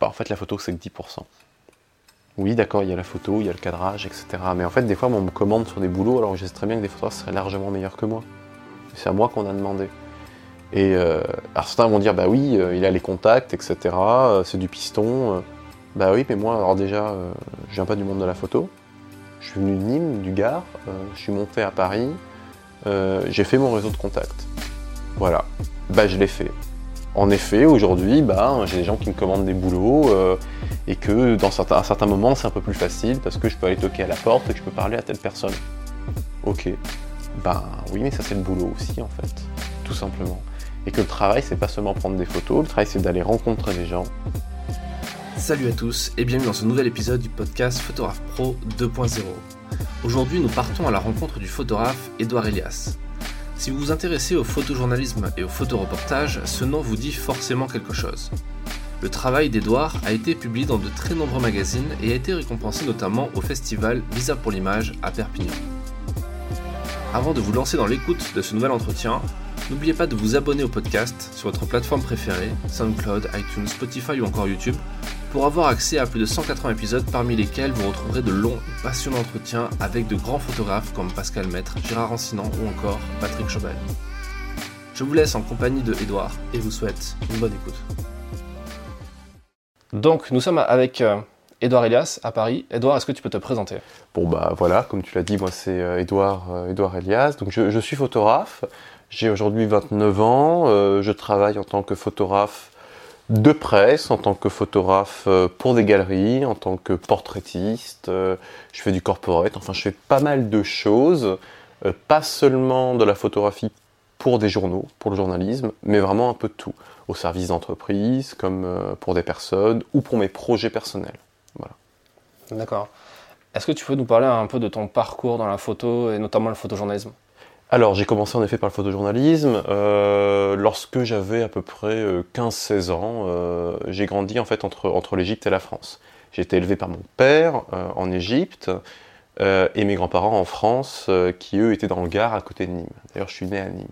bah, en fait la photo c'est que 10%. Oui, d'accord, il y a la photo, il y a le cadrage, etc. Mais en fait, des fois, on me commande sur des boulots alors que je sais très bien que des photographes seraient largement meilleurs que moi. C'est à moi qu'on a demandé. Et euh, alors certains vont dire, bah oui, euh, il a les contacts, etc. euh, c'est du piston. bah oui, mais moi, alors déjà, je viens pas du monde de la photo. Je suis venu de Nîmes, du Gard. je suis monté à Paris. j'ai fait mon réseau de contacts. Voilà. Bah je l'ai fait. En effet, aujourd'hui, bah, j'ai des gens qui me commandent des boulots euh, et que dans certains, à certains moments, c'est un peu plus facile parce que je peux aller toquer à la porte et que je peux parler à telle personne. Ok. Ben oui, mais ça c'est le boulot aussi en fait, tout simplement. Et que le travail, c'est pas seulement prendre des photos, le travail c'est d'aller rencontrer des gens. Salut à tous et bienvenue dans ce nouvel épisode du podcast Photographe Pro 2.0. Aujourd'hui, nous partons à la rencontre du photographe Edouard Elias. Si vous vous intéressez au photojournalisme et au photoreportage, ce nom vous dit forcément quelque chose. Le travail d'Edouard a été publié dans de très nombreux magazines et a été récompensé notamment au festival Visa pour l'image à Perpignan. Avant de vous lancer dans l'écoute de ce nouvel entretien, n'oubliez pas de vous abonner au podcast sur votre plateforme préférée, SoundCloud, iTunes, Spotify ou encore YouTube, pour avoir accès à plus de 180 épisodes parmi lesquels vous retrouverez de longs et passionnants entretiens avec de grands photographes comme Pascal Maître, Gérard Rancinan ou encore Patrick Chobel. Je vous laisse en compagnie de Edouard et vous souhaite une bonne écoute. Donc nous sommes avec euh, Edouard Elias à Paris. Edouard, est-ce que tu peux te présenter? Bon bah voilà, comme tu l'as dit, moi c'est euh, Edouard, euh, Edouard Elias. Donc je, je suis photographe. J'ai aujourd'hui 29 ans. euh, je travaille en tant que photographe de presse, en tant que photographe euh, pour des galeries, en tant que portraitiste. euh, je fais du corporate. Enfin, je fais pas mal de choses. euh, pas seulement de la photographie pour des journaux, pour le journalisme, mais vraiment un peu de tout. Au service d'entreprise, comme pour des personnes, ou pour mes projets personnels. D'accord. Est-ce que tu peux nous parler un peu de ton parcours dans la photo et notamment le photojournalisme? Alors, j'ai commencé en effet par le photojournalisme. Euh, lorsque j'avais à peu près euh, 15-16 ans, euh, j'ai grandi en fait entre, entre l'Égypte et la France. J'ai été élevé par mon père euh, en Égypte euh, et mes grands-parents en France, euh, qui eux étaient dans le Gard à côté de Nîmes. D'ailleurs, je suis né à Nîmes.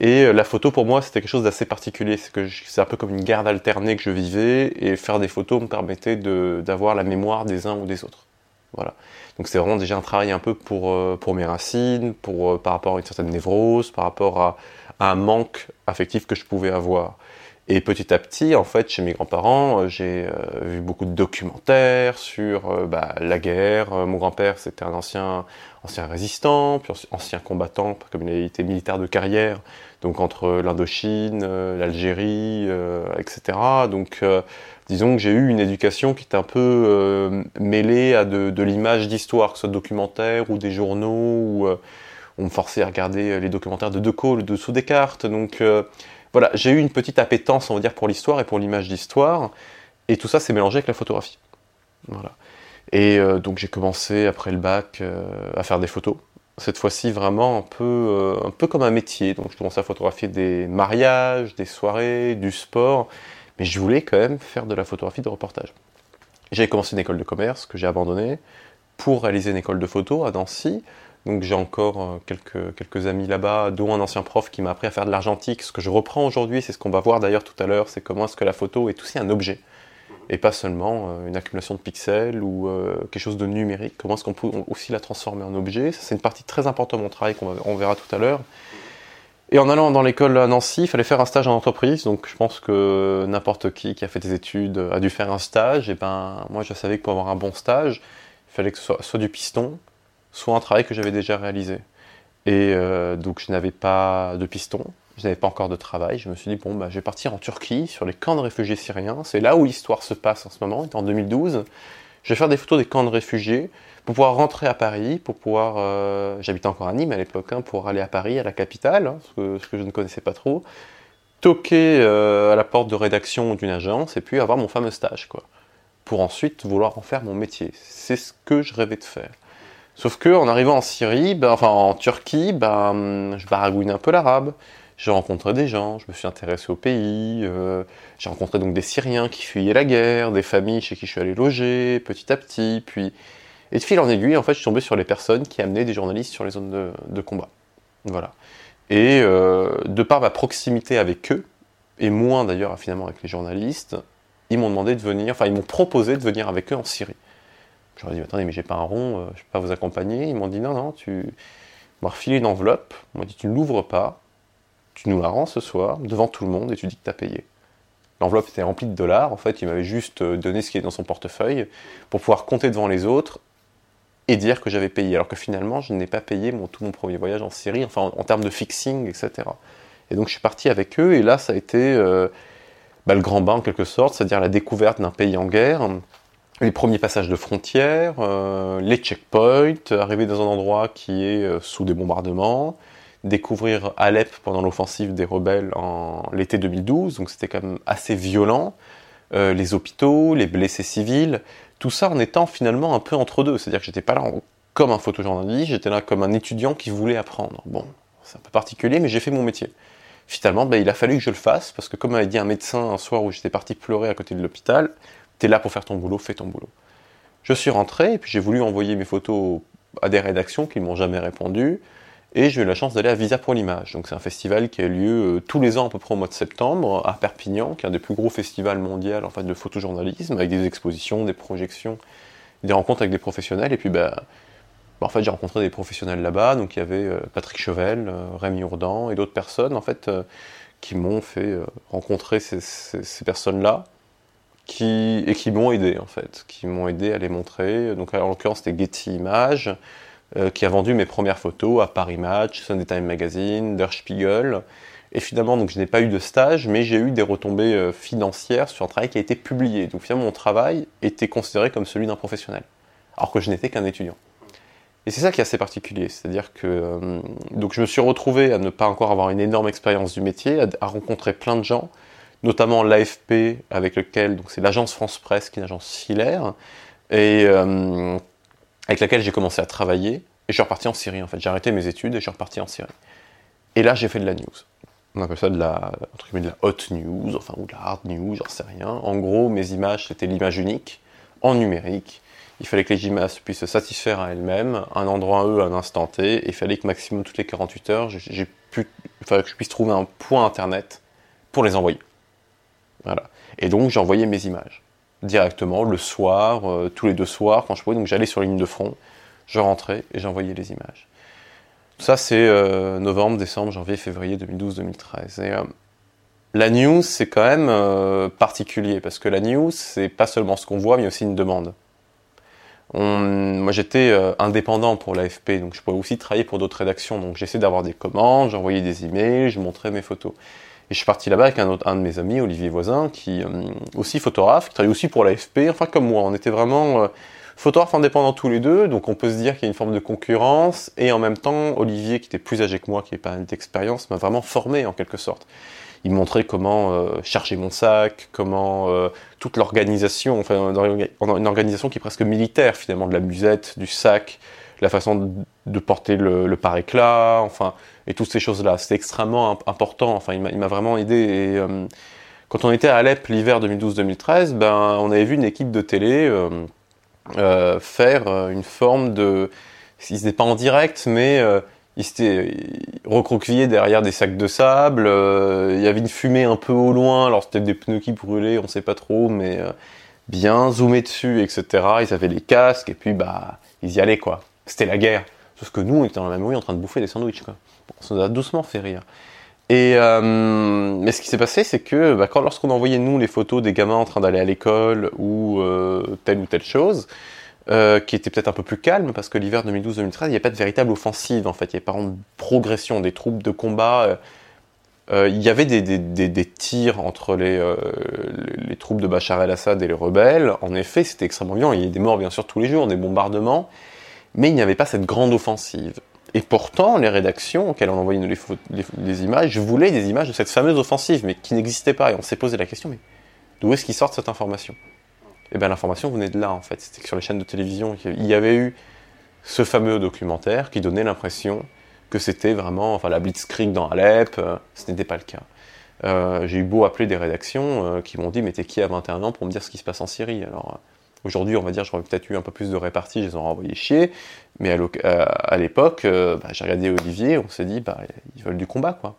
Et euh, la photo pour moi, c'était quelque chose d'assez particulier. C'est que je- c'est un peu comme une garde alternée que je vivais et faire des photos me permettait de- d'avoir la mémoire des uns ou des autres. Voilà. Donc c'est vraiment déjà un travail un peu pour, euh, pour mes racines, pour, euh, par rapport à une certaine névrose, par rapport à, un manque affectif que je pouvais avoir. Et petit à petit, en fait, chez mes grands-parents, euh, j'ai vu beaucoup de documentaires sur bah, la guerre. Mon grand-père, c'était un ancien, ancien résistant, puis anci- ancien combattant, comme il a militaire de carrière, donc entre l'Indochine, l'Algérie, etc. Donc, disons que j'ai eu une éducation qui était un peu euh, mêlée à de, de l'image d'histoire, que ce soit documentaire ou des journaux, ou euh, on me forçait à regarder euh, les documentaires de Decaux, le dessous des cartes. Donc euh, voilà, j'ai eu une petite appétence, on va dire, pour l'histoire et pour l'image d'histoire, et tout ça s'est mélangé avec la photographie. Voilà. Et donc j'ai commencé après le bac à faire des photos. Cette fois-ci vraiment un peu, un peu comme un métier. Donc je commençais à photographier des mariages, des soirées, du sport mais je voulais quand même faire de la photographie de reportage. J'ai commencé une école de commerce que j'ai abandonnée pour réaliser une école de photo à Nancy. Donc j'ai encore euh, quelques, quelques amis là-bas, dont un ancien prof qui m'a appris à faire de l'argentique. Ce que je reprends aujourd'hui, c'est ce qu'on va voir d'ailleurs tout à l'heure, c'est comment est-ce que la photo est aussi un objet et pas seulement euh, une accumulation de pixels ou euh, quelque chose de numérique. Comment est-ce qu'on peut aussi la transformer en objet? C'est une partie très importante de mon travail qu'on verra tout à l'heure. Et en allant dans l'école à Nancy, il fallait faire un stage en entreprise. Donc je pense que n'importe qui qui a fait des études a dû faire un stage. Et ben moi je savais que pour avoir un bon stage, il fallait que ce soit soit du piston, soit un travail que j'avais déjà réalisé. Et euh, donc je n'avais pas de piston, je n'avais pas encore de travail. Je me suis dit bon bah je vais partir en Turquie sur les camps de réfugiés syriens. C'est là où l'histoire se passe en ce moment. C'était en 2012. Je vais faire des photos des camps de réfugiés pour pouvoir rentrer à Paris, pour pouvoir, euh, j'habitais encore à Nîmes à l'époque, hein, pour aller à Paris, à la capitale, hein, ce, que, je ne connaissais pas trop, toquer euh, à la porte de rédaction d'une agence et puis avoir mon fameux stage, quoi, pour ensuite vouloir en faire mon métier. C'est ce que je rêvais de faire. Sauf que en arrivant en Syrie, ben, enfin en Turquie, ben, je baragouine un peu l'arabe. J'ai rencontré des gens, je me suis intéressé au pays, euh, j'ai rencontré donc des Syriens qui fuyaient la guerre, des familles chez qui je suis allé loger petit à petit, puis et de fil en aiguille, en fait, je suis tombé sur les personnes qui amenaient des journalistes sur les zones de, combat. Voilà. Et euh, de par ma proximité avec eux, et moins d'ailleurs finalement avec les journalistes, ils m'ont demandé de venir, enfin ils m'ont proposé de venir avec eux en Syrie. Je leur ai dit, attendez, mais j'ai pas un rond, je peux pas vous accompagner. Ils m'ont dit, non, non, tu m'as refilé une enveloppe. Ils m'ont dit, tu ne l'ouvres pas, tu nous la rends ce soir, devant tout le monde, et tu dis que tu as payé. L'enveloppe était remplie de dollars, en fait, il m'avait juste donné ce qui est dans son portefeuille pour pouvoir compter devant les autres et dire que j'avais payé, alors que finalement je n'ai pas payé mon, tout mon premier voyage en Syrie, enfin en, termes de fixing, etc. Et donc je suis parti avec eux, et là ça a été euh, bah, le grand bain en quelque sorte, c'est-à-dire la découverte d'un pays en guerre, les premiers passages de frontières, euh, les checkpoints, arriver dans un endroit qui est euh, sous des bombardements, découvrir Alep pendant l'offensive des rebelles en l'été 2012, donc c'était quand même assez violent, les hôpitaux, les blessés civils, tout ça en étant finalement un peu entre deux. C'est-à-dire que j'étais pas là comme un photojournaliste, j'étais là comme un étudiant qui voulait apprendre. Bon, c'est un peu particulier, mais j'ai fait mon métier. Finalement, ben, il a fallu que je le fasse, parce que comme m'avait dit un médecin un soir où j'étais parti pleurer à côté de l'hôpital, t'es là pour faire ton boulot, fais ton boulot. Je suis rentré, et puis j'ai voulu envoyer mes photos à des rédactions qui ne m'ont jamais répondu. Et j'ai eu la chance d'aller à Visa pour l'image. Donc c'est un festival qui a lieu euh, tous les ans à peu près au mois de septembre à Perpignan, qui est un des plus gros festivals mondiaux en fait, de photojournalisme, avec des expositions, des projections, des rencontres avec des professionnels. Et puis bah, bah en fait j'ai rencontré des professionnels là-bas. Donc il y avait euh, Patrick Chevel, euh, Rémi Ourdan et d'autres personnes en fait qui m'ont fait rencontrer ces, personnes-là. Qui, et qui m'ont aidé en fait, qui m'ont aidé à les montrer. Donc en l'occurrence c'était Getty Images, euh, qui a vendu mes premières photos à Paris Match, Sunday Time Magazine, Der Spiegel. Et finalement, donc, je n'ai pas eu de stage, mais j'ai eu des retombées euh, financières sur un travail qui a été publié. Donc finalement, mon travail était considéré comme celui d'un professionnel, alors que je n'étais qu'un étudiant. Et c'est ça qui est assez particulier, c'est-à-dire que euh, donc je me suis retrouvé à ne pas encore avoir une énorme expérience du métier, à, rencontrer plein de gens, notamment l'AFP avec lequel c'est l'agence France Presse, qui est une agence filaire, et avec laquelle j'ai commencé à travailler, et je suis reparti en Syrie en fait. J'ai arrêté mes études et je suis reparti en Syrie. Et là, j'ai fait de la news. On appelle ça de la, de la hot news, enfin, ou de la hard news, j'en sais rien. En gros, mes images, c'était l'image unique, en numérique. Il fallait que les images puissent se satisfaire à elles-mêmes, un endroit à eux, un instant T, et il fallait que maximum toutes les 48 heures, que je puisse trouver un point internet pour les envoyer. Voilà. Et donc, j'ai envoyé mes images directement le soir, euh, tous les deux soirs quand je pouvais. Donc j'allais sur la ligne de front, je rentrais et j'envoyais les images. Ça c'est euh, novembre, décembre, janvier, février 2012-2013. Et euh, la news c'est quand même particulier parce que la news c'est pas seulement ce qu'on voit mais aussi une demande. moi j'étais indépendant pour l'AFP donc je pouvais aussi travailler pour d'autres rédactions donc j'essayais d'avoir des commandes, j'envoyais des emails, je montrais mes photos. Et je suis parti là-bas avec un, autre, un de mes amis, Olivier Voisin, qui euh, aussi photographe, qui travaille aussi pour l'AFP, enfin comme moi. On était vraiment euh, photographes indépendants tous les deux, donc on peut se dire qu'il y a une forme de concurrence. Et en même temps, Olivier, qui était plus âgé que moi, qui n'avait pas d'expérience, m'a vraiment formé en quelque sorte. Il montrait comment euh, charger mon sac, comment toute l'organisation, enfin une organisation qui est presque militaire finalement, de la musette, du sac, la façon de porter le, le par-éclat, enfin, et toutes ces choses-là. C'était extrêmement important, enfin, il m'a vraiment aidé. Et, euh, quand on était à Alep l'hiver 2012-2013, ben, on avait vu une équipe de télé euh, euh, faire une forme de... Ils n'étaient pas en direct, mais ils s'étaient recroquevillés derrière des sacs de sable. il y avait une fumée un peu au loin, alors c'était des pneus qui brûlaient, on ne sait pas trop, mais bien zoomé dessus, etc. Ils avaient les casques, et puis bah, ils y allaient, quoi c'était la guerre. Sauf que nous, on était dans la même rue en train de bouffer des sandwichs. Quoi. Ça nous a doucement fait rire. Euh, mais ce qui s'est passé, c'est que bah, quand lorsqu'on envoyait nous les photos des gamins en train d'aller à l'école ou euh, telle ou telle chose, euh, qui était peut-être un peu plus calme parce que l'hiver 2012-2013, il n'y a pas de véritable offensive en fait, il n'y avait pas de progression des troupes de combat. il y avait des, tirs entre les, les, troupes de Bachar el-Assad et les rebelles. En effet, c'était extrêmement violent. Il y a des morts bien sûr tous les jours, des bombardements mais il n'y avait pas cette grande offensive. Et pourtant, les rédactions auxquelles on envoyait les, les, images voulaient des images de cette fameuse offensive, mais qui n'existait pas. Et on s'est posé la question, mais d'où est-ce qu'ils sortent cette information? Eh bien l'information venait de là, en fait. C'était que sur les chaînes de télévision, il y avait eu ce fameux documentaire qui donnait l'impression que c'était vraiment, enfin la Blitzkrieg dans Alep, euh, ce n'était pas le cas. Euh, j'ai eu beau appeler des rédactions euh, qui m'ont dit, mais t'es qui à 21 ans pour me dire ce qui se passe en Syrie? Alors, Aujourd'hui, on va dire, j'aurais peut-être eu un peu plus de répartie, je les aurais envoyés chier. Mais à l'époque, euh, bah, j'ai regardé Olivier, on s'est dit, bah, ils veulent du combat, quoi.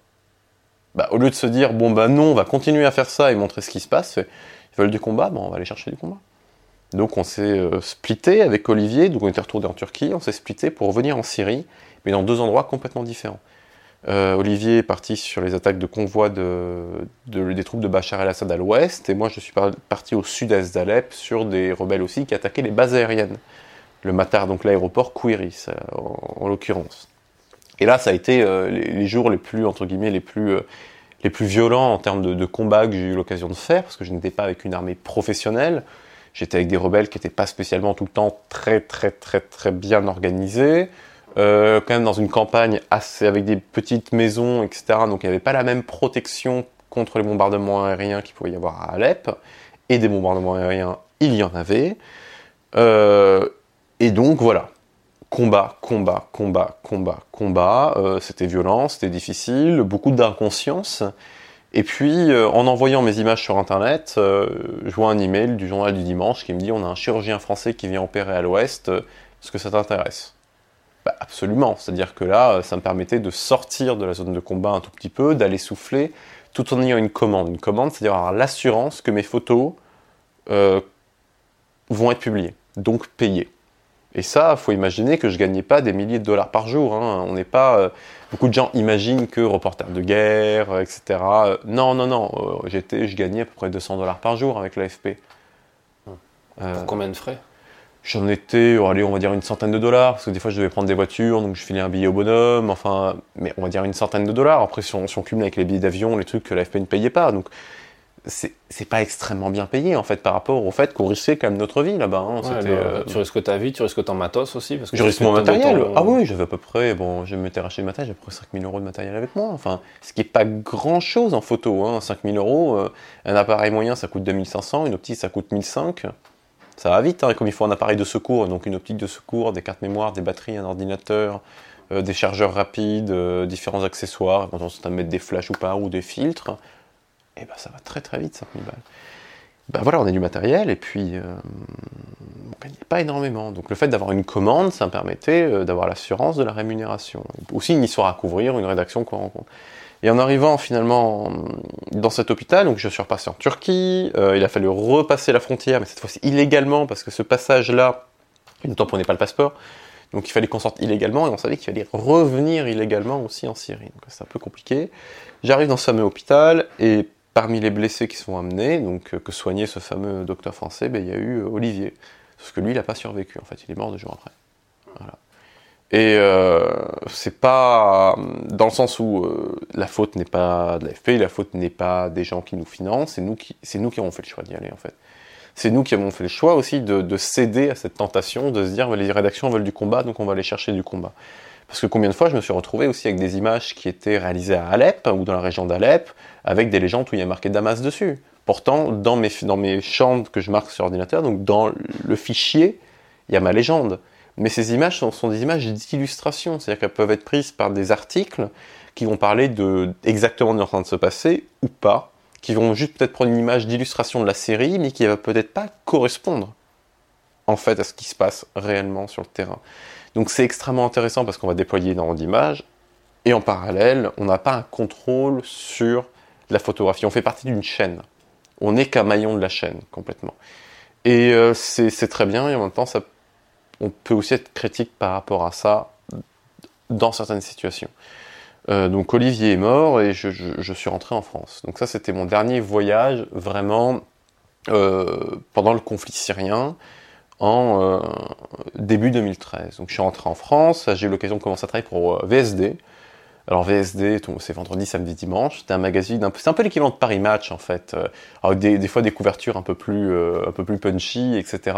Bah, au lieu de se dire, bon, bah non, on va continuer à faire ça et montrer ce qui se passe, il veulent du combat, bon, on va aller chercher du combat. Donc on s'est euh, splitté avec Olivier, donc on était retourné en Turquie, on s'est splitté pour revenir en Syrie, mais dans deux endroits complètement différents. Euh, Olivier est parti sur les attaques de convois de, des troupes de Bachar el-Assad à l'ouest, et moi je suis parti au sud-est d'Alep sur des rebelles aussi qui attaquaient les bases aériennes. Le Matar, donc l'aéroport Kouiris en, l'occurrence. Et là, ça a été euh, les, jours les plus, entre guillemets, les plus, euh, les plus violents en termes de, de combat que j'ai eu l'occasion de faire, parce que je n'étais pas avec une armée professionnelle. J'étais avec des rebelles qui n'étaient pas spécialement tout le temps très très très très bien organisés. Euh, quand même dans une campagne avec des petites maisons, etc. Donc il n'y avait pas la même protection contre les bombardements aériens qu'il pouvait y avoir à Alep. Et des bombardements aériens, il y en avait. Euh, et donc voilà, combat, combat, combat, combat, combat. Euh, c'était violent, c'était difficile, beaucoup d'inconscience. Et puis, en envoyant mes images sur Internet, je vois un email du journal du dimanche qui me dit on a un chirurgien français qui vient opérer à l'Ouest, est-ce que ça t'intéresse? Bah, Absolument, c'est-à-dire que là, ça me permettait de sortir de la zone de combat un tout petit peu, d'aller souffler, tout en ayant une commande. Une commande, c'est-à-dire avoir l'assurance que mes photos euh, vont être publiées, donc payées. Et ça, faut imaginer que je gagnais pas des milliers de dollars par jour. Hein. On n'est pas Beaucoup de gens imaginent que reporter de guerre, euh, etc. Euh, non, non, non. Euh, j'étais, je gagnais à peu près 200 dollars par jour avec l'AFP. Pour combien de frais? J'en étais, oh, allez, on va dire une centaine de dollars, parce que des fois je devais prendre des voitures, donc je filais un billet au bonhomme, enfin, mais on va dire une centaine de dollars. Après, si on, si on cumule avec les billets d'avion, les trucs que l'AFP ne payait pas, donc c'est pas extrêmement bien payé en fait par rapport au fait qu'on risquait quand même notre vie là-bas. Hein. Euh, tu risques ta vie, tu risques ton matos aussi parce que Je risque mon matériel. Ah oui, j'avais à peu près, bon, je m'étais racheté le matériel, j'avais à peu près 5000 euros de matériel avec moi. Enfin, ce qui est pas grand chose en photo. Hein. 5000 euros, euh, un appareil moyen ça coûte 2500, une optique ça coûte 1500. Ça va vite, hein, comme il faut un appareil de secours, donc une optique de secours, des cartes mémoire, des batteries, un ordinateur, euh, des chargeurs rapides, différents accessoires, quand on à mettre des flashs ou pas, ou des filtres et eh ben ça va très très vite 5000 balles. Ben voilà, on a du matériel et puis euh, on gagnait pas énormément. Donc le fait d'avoir une commande, ça me permettait euh, d'avoir l'assurance de la rémunération. Aussi une histoire à couvrir, une rédaction qu'on rencontre. Et en arrivant finalement dans cet hôpital, donc je suis repassé en Turquie, euh, il a fallu repasser la frontière, mais cette fois-ci illégalement, parce que ce passage-là, il ne tamponnait pas le passeport, donc il fallait qu'on sorte illégalement, et on savait qu'il fallait revenir illégalement aussi en Syrie. Donc c'est un peu compliqué. J'arrive dans ce fameux hôpital, et parmi les blessés qui sont amenés, donc euh, que soignait ce fameux docteur français, ben, il y a eu euh, Olivier. Parce que lui, il n'a pas survécu, en fait, il est mort deux jours après. Voilà. Et euh, c'est pas dans le sens où la faute n'est pas de l'AFP, la faute n'est pas des gens qui nous financent, c'est nous qui, c'est nous qui avons fait le choix d'y aller en fait. C'est nous qui avons fait le choix aussi de, de céder à cette tentation de se dire les rédactions veulent du combat, donc on va aller chercher du combat. Parce que combien de fois je me suis retrouvé aussi avec des images qui étaient réalisées à Alep ou dans la région d'Alep, avec des légendes où il y a marqué Damas dessus. Pourtant, dans mes, dans mes champs que je marque sur ordinateur, donc dans le fichier, il y a ma légende. Mais ces images sont, des images d'illustration, c'est-à-dire qu'elles peuvent être prises par des articles qui vont parler de exactement de ce qui est en train de se passer ou pas, qui vont juste peut-être prendre une image d'illustration de la série, mais qui va peut-être pas correspondre en fait à ce qui se passe réellement sur le terrain. Donc c'est extrêmement intéressant parce qu'on va déployer énormément d'images et en parallèle, on n'a pas un contrôle sur la photographie. On fait partie d'une chaîne. On n'est qu'un maillon de la chaîne complètement. Et euh, c'est très bien et en même temps, ça, on peut aussi être critique par rapport à ça dans certaines situations. Euh, donc Olivier est mort et je, suis rentré en France. Donc ça, c'était mon dernier voyage vraiment euh, pendant le conflit syrien en euh, début 2013. Donc je suis rentré en France, j'ai eu l'occasion de commencer à travailler pour VSD. Alors VSD, c'est vendredi, samedi, dimanche. C'était un magazine, c'est un peu l'équivalent de Paris Match en fait, avec des, fois des couvertures un peu plus punchy, etc.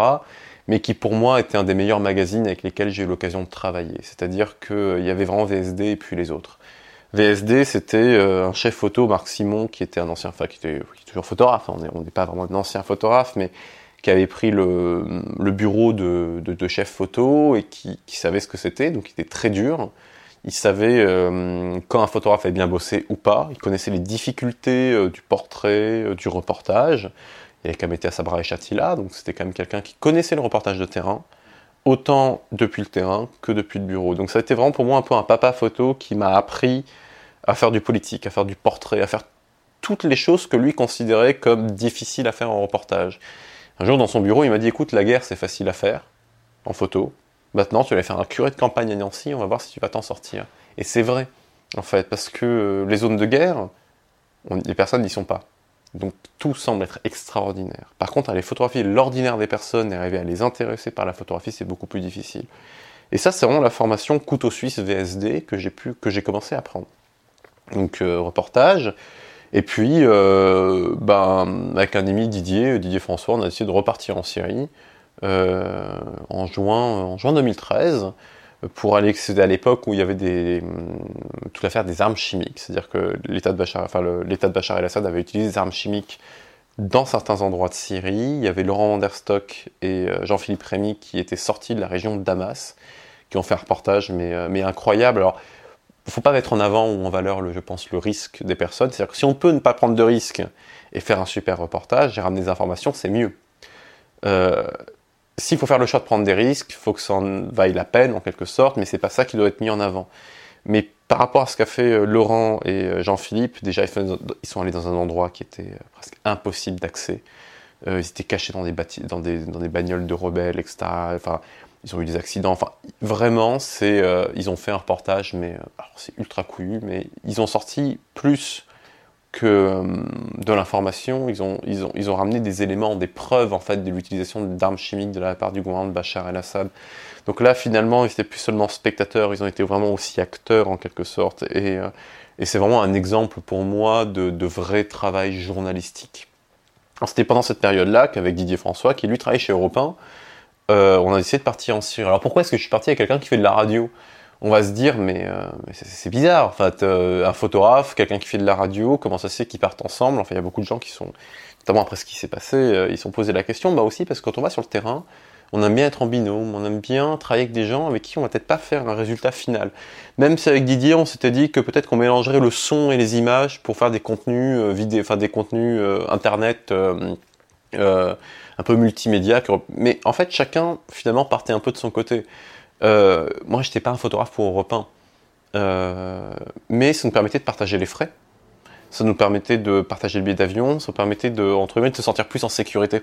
Mais qui pour moi était un des meilleurs magazines avec lesquels j'ai eu l'occasion de travailler. C'est-à-dire qu'il y avait vraiment VSD et puis les autres. VSD, c'était un chef photo, Marc Simon, qui était un ancien, qui était toujours photographe. Hein. on n'est pas vraiment un ancien photographe, mais qui avait pris le, bureau de, chef photo et qui, savait ce que c'était, donc il était très dur. Il savait euh, quand un photographe avait bien bossé ou pas. Il connaissait les difficultés euh, du portrait, euh, du reportage. Il avait quand été à Sabra et Chatila, donc c'était quand même quelqu'un qui connaissait le reportage de terrain, autant depuis le terrain que depuis le bureau. Donc ça a été vraiment pour moi un peu un papa photo qui m'a appris à faire du politique, à faire du portrait, à faire toutes les choses que lui considérait comme difficiles à faire en reportage. Un jour, dans son bureau, il m'a dit Écoute, la guerre, c'est facile à faire, en photo. Maintenant, tu vas faire un curé de campagne à Nancy, on va voir si tu vas t'en sortir. Et c'est vrai, en fait, parce que euh, les zones de guerre, les personnes n'y sont pas. Donc tout semble être extraordinaire. Par contre, aller photographier l'ordinaire des personnes et arriver à les intéresser par la photographie, c'est beaucoup plus difficile. Et ça, c'est vraiment la formation couteau suisse VSD que j'ai commencé à prendre. Donc euh, reportage. Et puis, euh, ben, avec un ami Didier, Didier François, on a décidé de repartir en Syrie euh, en juin 2013 pour aller, à l'époque où il y avait des, toute l'affaire des armes chimiques, c'est-à-dire que l'État de Bachar, enfin l'État de Bachar el-Assad avait utilisé des armes chimiques dans certains endroits de Syrie. Il y avait Laurent Vanderstock et Jean-Philippe Rémy qui étaient sortis de la région de Damas, qui ont fait un reportage, mais, mais incroyable. Alors, faut pas mettre en avant ou en valeur, le, je pense, le risque des personnes. C'est-à-dire que si on peut ne pas prendre de risques et faire un super reportage et ramener des informations, c'est mieux. Euh, s'il faut faire le choix de prendre des risques, il faut que ça en vaille la peine en quelque sorte, mais c'est pas ça qui doit être mis en avant. Mais par rapport à ce qu'a fait euh, Laurent et euh, Jean-Philippe, déjà ils sont allés dans un endroit qui était presque impossible d'accès. ils étaient cachés dans des, dans, dans des bagnoles de rebelles, etc. Enfin, ils ont eu des accidents. Enfin, vraiment, c'est, euh, ils ont fait un reportage, mais euh, c'est ultra couillu, mais ils ont sorti plus que euh, de l'information. Ils ont, ils, ont, ils ont ramené des éléments, des preuves en fait de l'utilisation d'armes chimiques de la part du gouvernement de Bachar el-Assad. Donc là, finalement, ils n'étaient plus seulement spectateurs, ils ont été vraiment aussi acteurs en quelque sorte. Et, et c'est vraiment un exemple pour moi de, de vrai travail journalistique. C'était pendant cette période-là qu'avec Didier François, qui lui travaille chez Europe 1, euh, on a décidé de partir en Syrie. Alors pourquoi est-ce que je suis parti avec quelqu'un qui fait de la radio? On va se dire, mais, euh, c'est bizarre. En fait, euh, un photographe, quelqu'un qui fait de la radio, comment ça se fait qu'ils partent ensemble? Enfin, il y a beaucoup de gens qui sont, notamment après ce qui s'est passé, ils se sont posé la question. Bah aussi parce que quand on va sur le terrain, on aime bien être en binôme, on aime bien travailler avec des gens avec qui on va peut-être pas faire un résultat final. Même si avec Didier, on s'était dit que peut-être qu'on mélangerait le son et les images pour faire des contenus vidéo, enfin des contenus internet un peu multimédia. Mais en fait, chacun finalement partait un peu de son côté. Euh, moi, j'étais pas un photographe pour Europe 1. Euh, mais ça nous permettait de partager les frais. Ça nous permettait de partager le billet d'avion. Ça nous permettait de, entre guillemets, de se sentir plus en sécurité.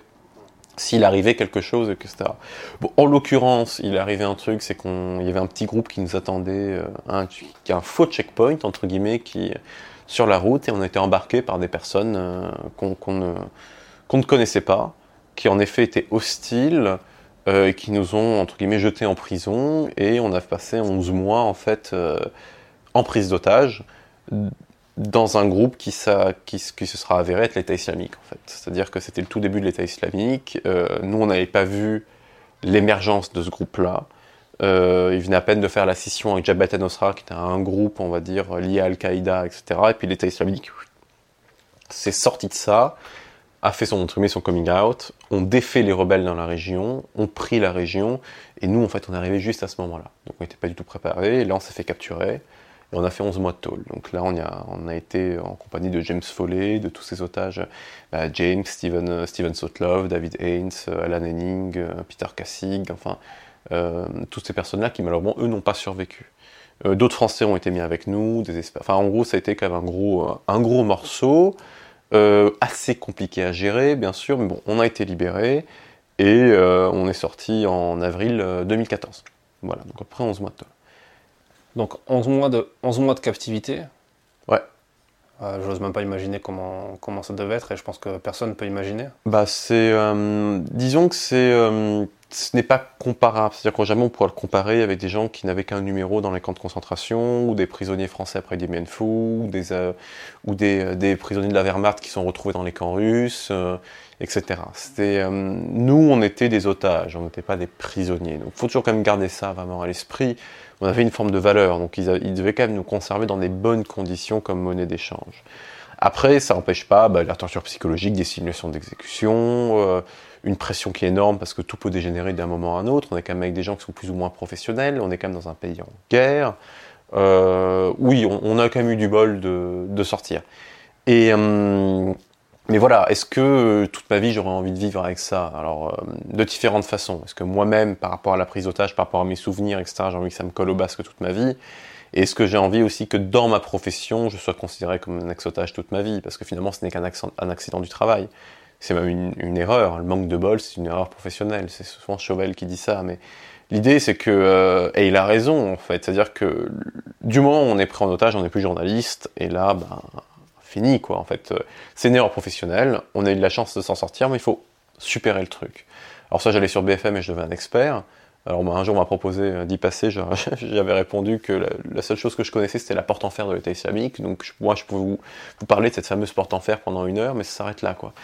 S'il arrivait quelque chose, etc. En l'occurrence, il arrivait un truc, c'est qu'il y avait un petit groupe qui nous attendait, euh, qui a un faux checkpoint, entre guillemets, qui sur la route, et on a été embarqués par des personnes qu'on ne, qu'on ne connaissait pas qui en effet étaient hostiles, euh, qui nous ont, entre guillemets, jetés en prison, et on a passé 11 mois, en fait, euh, en prise d'otage, dans un groupe qui, ça, qui, qui, se sera avéré être l'État islamique, en fait. C'est-à-dire que c'était le tout début de l'État islamique, euh, nous, on n'avait pas vu l'émergence de ce groupe-là, il venait à peine de faire la scission avec Jabhat al-Nusra, qui était un groupe, on va dire, lié à Al-Qaïda, etc., et puis l'État islamique c'est sorti de ça, a fait son, son coming out, ont défait les rebelles dans la région, ont pris la région, et nous, en fait, on est arrivé juste à ce moment-là. Donc on n'était pas du tout préparé, là, on s'est fait capturer, et on a fait 11 mois de tôle. Donc là, on, a, on été en compagnie de James Foley, de tous ces otages, bah, James, Steven, Steven Sotlove, David Haynes, Alan Henning, Peter Kassig, enfin, euh, toutes ces personnes-là qui, malheureusement, eux, n'ont pas survécu. Euh, d'autres Français ont été mis avec nous, des Enfin, en gros, ça a été quand même un gros morceau. Euh, assez compliqué à gérer, bien sûr, mais bon, on a été libéré et euh, on est sorti en avril 2014. Euh, voilà, donc après 11 mois de Donc 11 mois de, 11 mois de captivité Ouais. J'ose même pas imaginer comment, comment ça devait être et je pense que personne ne peut imaginer. Bah c'est... disons que c'est ce n'est pas comparable. C'est-à-dire que jamais on pourra le comparer avec des gens qui n'avaient qu'un numéro dans les camps de concentration, ou des prisonniers français après des des, euh, ou euh, des, prisonniers de la Wehrmacht qui sont retrouvés dans les camps russes, euh, etc. C'était, nous, on était des otages, on n'était pas des prisonniers. Donc il faut toujours quand même garder ça vraiment à l'esprit. On avait une forme de valeur, donc ils, ils, devaient quand même nous conserver dans des bonnes conditions comme monnaie d'échange. Après, ça n'empêche pas bah, la torture psychologique, des simulations d'exécution, une pression qui est énorme parce que tout peut dégénérer d'un moment à un autre. On est quand même avec des gens qui sont plus ou moins professionnels, on est quand même dans un pays en guerre. Euh, oui, on, a quand même eu du bol de, sortir. Et, euh, mais voilà, est-ce que euh, toute ma vie j'aurais envie de vivre avec ça? Alors, de différentes façons. Est-ce que moi-même, par rapport à la prise d'otage, par rapport à mes souvenirs, etc., j'ai envie que ça me colle au basque toute ma vie? Est-ce que j'ai envie aussi que dans ma profession, je sois considéré comme un ex-otage toute ma vie? Parce que finalement, ce n'est qu'un accident du travail. C'est même une, erreur. Le manque de bol, c'est une erreur professionnelle. C'est souvent Chauvel qui dit ça. Mais l'idée, c'est que. Euh, et il a raison, en fait. C'est-à-dire que du moment où on est pris en otage, on n'est plus journaliste. Et là, ben, fini, quoi. En fait, c'est une erreur professionnelle. On a eu de la chance de s'en sortir, mais il faut supérer le truc. Alors, ça, j'allais sur BFM et je devenais un expert. Alors un jour on m'a proposé euh, d'y passer, j'avais répondu que la, seule chose que je connaissais c'était la porte en fer de l'État islamique, donc moi je peux vous, parler de cette fameuse porte en fer pendant une heure, mais ça s'arrête là quoi.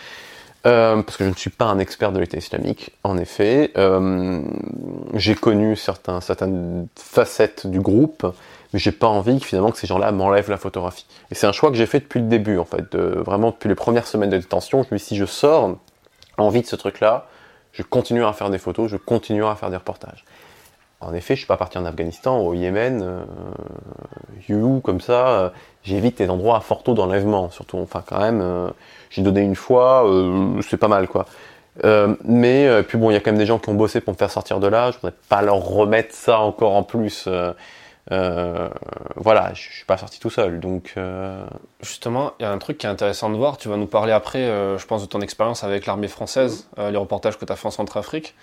Euh, parce que je ne suis pas un expert de l'État islamique, en effet. Euh, j'ai connu certaines facettes du groupe, mais j'ai pas envie que, finalement que ces gens-là m'enlèvent la photographie. Et c'est un choix que j'ai fait depuis le début, en fait, vraiment depuis les premières semaines de détention. Je me si je sors envie de ce truc-là, je continuerai à faire des photos, je continuerai à faire des reportages. En effet, je suis pas parti en Afghanistan, au Yémen, euh, you, comme ça. Euh, J'évite les endroits à fort taux d'enlèvement, surtout. Enfin, quand même, euh, j'ai donné une fois, euh, c'est pas mal, quoi. Mais puis bon, il y a quand même des gens qui ont bossé pour me faire sortir de là. Je voudrais pas leur remettre ça encore en plus. voilà, je, je suis pas sorti tout seul, donc. Justement, il y a un truc qui est intéressant de voir. Tu vas nous parler après, je pense, de ton expérience avec l'armée française, les reportages que tu as fait en Centrafrique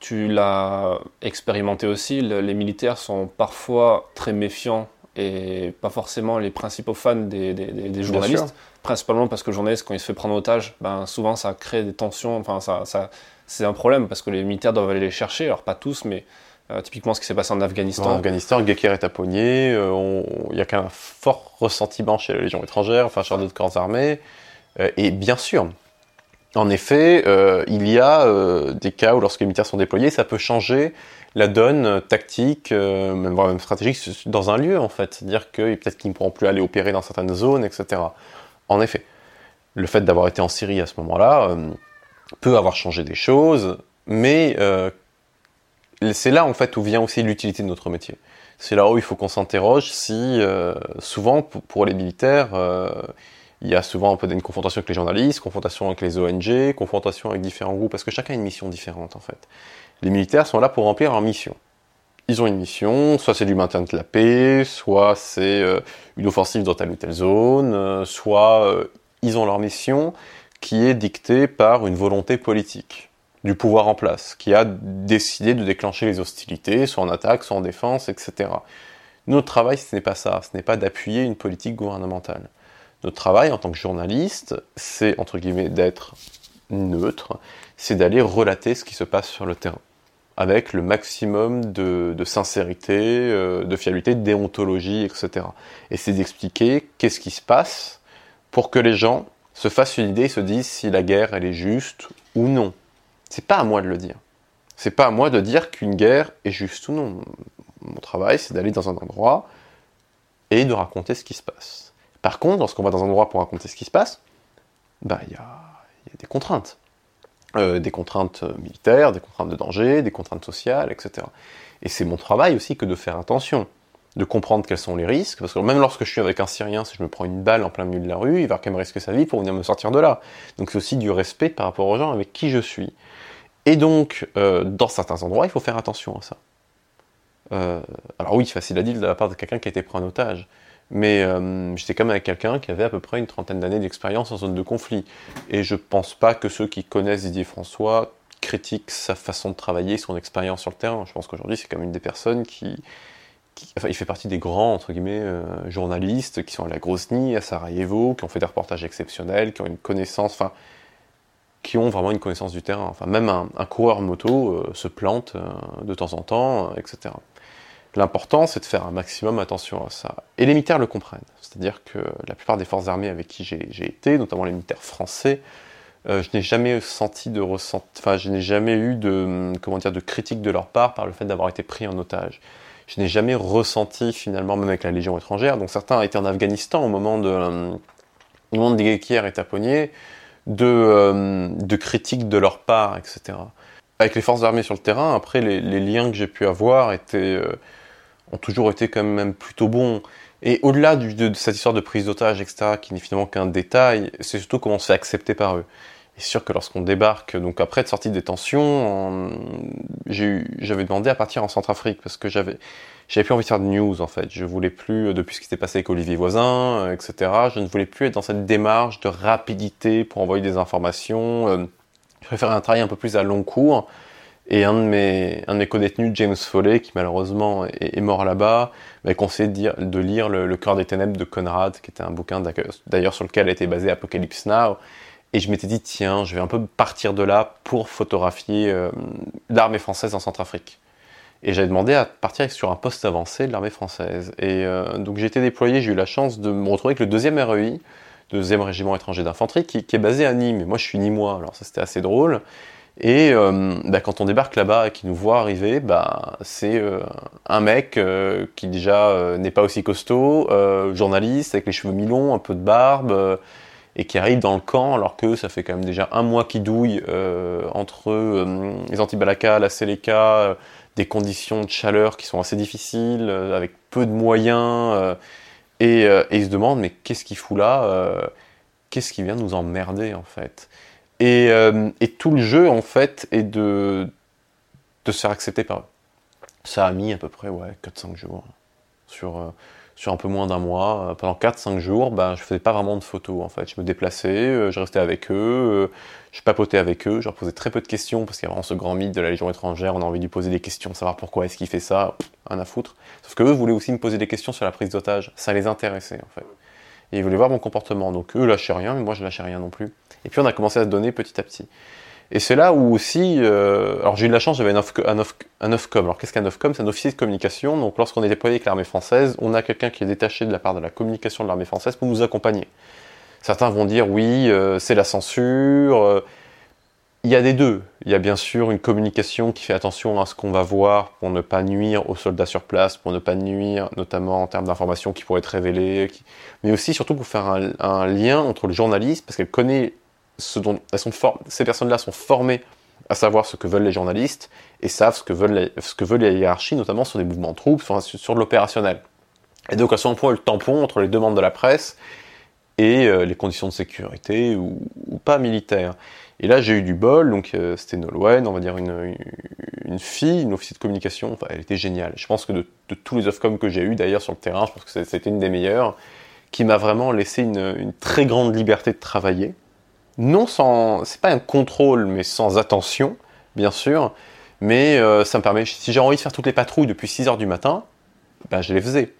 tu l'as expérimenté aussi, les militaires sont parfois très méfiants et pas forcément les principaux fans des, des, journalistes, principalement parce que le journaliste, quand il se fait prendre otage, ben, souvent ça crée des tensions, enfin ça, ça c'est un problème parce que les militaires doivent aller les chercher, alors pas tous, mais euh, typiquement ce qui s'est passé en Afghanistan. En Afghanistan, Gekir est taponnier, euh, il y a qu'un fort ressentiment chez la Légion étrangère, enfin chez d'autres corps armés, euh, et bien sûr, en effet, euh, il y a euh, des cas où lorsque les militaires sont déployés, ça peut changer la donne euh, tactique, même, voire même stratégique dans un lieu en fait. C'est-à-dire que peut-être qu'ils ne pourront plus aller opérer dans certaines zones, etc. En effet, le fait d'avoir été en Syrie à ce moment-là peut avoir changé des choses, mais c'est là en fait où vient aussi l'utilité de notre métier. C'est là où il faut qu'on s'interroge si souvent pour les militaires il y a souvent un peu une confrontation avec les journalistes, confrontation avec les ONG, confrontation avec différents groupes, parce que chacun a une mission différente en fait. Les militaires sont là pour remplir leur mission. Ils ont une mission, soit c'est du maintien de la paix, soit c'est euh, une offensive dans telle ou telle zone, euh, soit euh, ils ont leur mission qui est dictée par une volonté politique du pouvoir en place, qui a décidé de déclencher les hostilités, soit en attaque, soit en défense, etc. Notre travail, ce n'est pas ça, ce n'est pas d'appuyer une politique gouvernementale. Notre travail en tant que journaliste, c'est entre guillemets d'être neutre, c'est d'aller relater ce qui se passe sur le terrain, avec le maximum de, sincérité, euh, de fiabilité, de déontologie, etc. Et c'est d'expliquer qu'est-ce qui se passe pour que les gens se fassent une idée et se disent si la guerre elle est juste ou non. C'est pas à moi de le dire. C'est pas à moi de dire qu'une guerre est juste ou non. Mon travail, c'est d'aller dans un endroit et de raconter ce qui se passe. Par contre, lorsqu'on va dans un endroit pour raconter ce qui se passe, bah, il y, a, des contraintes. Euh, des contraintes euh, militaires, des contraintes de danger, des contraintes sociales, etc. Et c'est mon travail aussi que de faire attention, de comprendre quels sont les risques, parce que même lorsque je suis avec un Syrien, si je me prends une balle en plein milieu de la rue, il va quand même risquer sa vie pour venir me sortir de là. Donc c'est aussi du respect par rapport aux gens avec qui je suis. Et donc, euh, dans certains endroits, il faut faire attention à ça. alors oui, facile à dire de la part de quelqu'un qui a été pris en otage. Mais euh, j'étais quand même avec quelqu'un qui avait à peu près une trentaine d'années d'expérience en zone de conflit. Et je pense pas que ceux qui connaissent Didier François critiquent sa façon de travailler, son expérience sur le terrain. Je pense qu'aujourd'hui, c'est comme une des personnes qui, Enfin, il fait partie des grands, entre guillemets, euh, journalistes qui sont à la Grosny, à Sarajevo, qui ont fait des reportages exceptionnels, qui ont une connaissance, enfin, qui ont vraiment une connaissance du terrain. Enfin, même un, coureur moto euh, se plante de temps en temps, etc. L'important, c'est de faire un maximum attention à ça. Et les militaires le comprennent. C'est-à-dire que la plupart des forces armées avec qui j'ai été, notamment les militaires français, euh, je n'ai jamais senti de ressent... enfin, je n'ai jamais eu de, comment dire, de critique de leur part par le fait d'avoir été pris en otage. Je n'ai jamais ressenti finalement, même avec la Légion étrangère, donc certains étaient en Afghanistan au moment de, euh, et Taponnier, de, euh, de critiques de leur part, etc. Avec les forces armées sur le terrain, après, les, liens que j'ai pu avoir étaient ont toujours été quand même plutôt bons. Et au-delà de, cette histoire de prise d'otage, etc., qui n'est finalement qu'un détail, c'est surtout comment c'est accepté par eux. Et c'est sûr que lorsqu'on débarque, donc après de sortie de détention, j'avais demandé à partir en Centrafrique parce que j'avais j'avais plus envie de faire de news en fait. Je voulais plus, depuis ce qui s'était passé avec Olivier Voisin, etc. Je ne voulais plus être dans cette démarche de rapidité pour envoyer des informations. Je préférais un travail un peu plus à long cours. Et un de mes, un de mes co-détenus, James Foley, qui malheureusement est, mort là-bas, m'a conseillé de, lire le, Cœur des ténèbres de Conrad, qui était un bouquin d'ailleurs sur lequel a été basé Apocalypse Now. Et je m'étais dit, tiens, je vais un peu partir de là pour photographier euh, l'armée française en Centrafrique. Et j'avais demandé à partir sur un poste avancé de l'armée française. Et euh, donc j'ai été déployé, j'ai eu la chance de me retrouver avec le deuxième REI, deuxième régiment étranger d'infanterie, qui, qui, est basé à Nîmes. Et moi je suis nîmois, alors ça c'était assez drôle. Et euh, bah, quand on débarque là-bas et qu'il nous voit arriver, bah, c'est euh, un mec euh, qui déjà n'est pas aussi costaud, journaliste avec les cheveux mi-longs, un peu de barbe, et qui arrive dans le camp alors que ça fait quand même déjà un mois qu'il douille entre les Antibalaka, la Seleka, des conditions de chaleur qui sont assez difficiles, avec peu de moyens, et, et, il se demande mais qu'est-ce qu'il fout là Qu'est-ce qui vient nous emmerder en fait? Euh, et, tout le jeu, en fait, est de, se faire accepter par eux. Ça a mis à peu près ouais, 4-5 jours. Sur, euh, sur un peu moins d'un mois. Pendant 4-5 jours, bah, je faisais pas vraiment de photos, en fait. Je me déplaçais, euh, je restais avec eux, je papotais avec eux, je leur posais très peu de questions, parce qu'il y a vraiment ce grand mythe de la Légion étrangère, on a envie de lui poser des questions, savoir pourquoi est-ce qu'il fait ça, un à foutre. Sauf que eux voulaient aussi me poser des questions sur la prise d'otage. Ça les intéressait, en fait. Et ils voulaient voir mon comportement. Donc eux lâchaient rien, mais moi je lâchais rien non plus. Et puis on a commencé à se donner petit à petit. Et c'est là où aussi, euh, alors j'ai eu de la chance, j'avais un, un, un. Alors qu'est-ce qu'un OFCOM C'est un officier de communication. Donc lorsqu'on est déployé avec l'armée française, on a quelqu'un qui est détaché de la part de la communication de l'armée française pour nous accompagner. Certains vont dire oui, euh, c'est la censure. Il y a des deux. Il y a bien sûr une communication qui fait attention à ce qu'on va voir pour ne pas nuire aux soldats sur place, pour ne pas nuire notamment en termes d'informations qui pourraient être révélées, mais aussi surtout pour faire un, lien entre le journaliste, parce qu'elle connaît ce dont elles sont ces personnes-là sont formées à savoir ce que veulent les journalistes et savent ce que veulent les, ce que veulent les hiérarchies, notamment sur des mouvements de troupes, sur, l'opérationnel. Et donc sont un peu le tampon entre les demandes de la presse et euh, les conditions de sécurité ou, pas militaires. Et là j'ai eu du bol, donc euh, c'était Nolwenn, on va dire une, une, fille, une officier de communication, enfin, elle était géniale. Je pense que de, tous les Ofcom que j'ai eu d'ailleurs sur le terrain, je pense que c'était une des meilleures, qui m'a vraiment laissé une, très grande liberté de travailler non sans, c'est pas un contrôle, mais sans attention, bien sûr, mais euh, ça me permet, si j'ai envie de faire toutes les patrouilles depuis 6 heures du matin, ben je les faisais.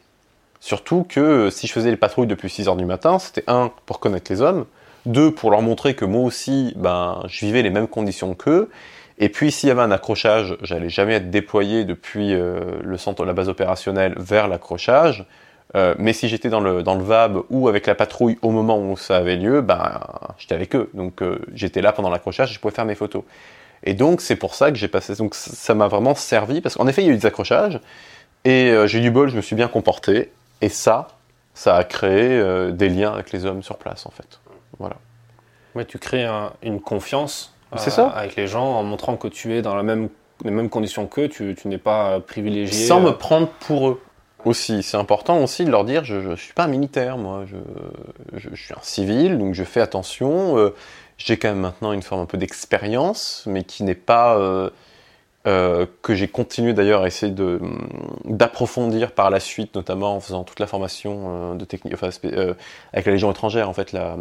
Surtout que euh, si je faisais les patrouilles depuis 6 heures du matin, c'était un, pour connaître les hommes, deux, pour leur montrer que moi aussi, ben, je vivais les mêmes conditions qu'eux, et puis s'il y avait un accrochage, j'allais jamais être déployé depuis euh, le centre, la base opérationnelle vers l'accrochage, euh, mais si j'étais dans le, dans le VAB ou avec la patrouille au moment où ça avait lieu, ben, j'étais avec eux. Donc euh, j'étais là pendant l'accrochage et je pouvais faire mes photos. Et donc c'est pour ça que j'ai passé. Donc ça m'a vraiment servi parce qu'en effet il y a eu des accrochages et j'ai eu du bol, je me suis bien comporté. Et ça, ça a créé des liens avec les hommes sur place en fait. Voilà. Ouais, tu crées une confiance ça. avec les gens en montrant que tu es dans la même, les mêmes conditions qu'eux, tu, tu n'es pas privilégié. Sans me prendre pour eux aussi. C'est important aussi de leur dire, je ne suis pas un militaire, moi, je, suis un civil, donc je fais attention. Euh, j'ai quand même maintenant une forme un peu d'expérience, mais qui n'est pas... Euh, euh, que j'ai continué d'ailleurs à essayer de, d'approfondir par la suite, notamment en faisant toute la formation de technique, enfin, avec la Légion étrangère, en fait, la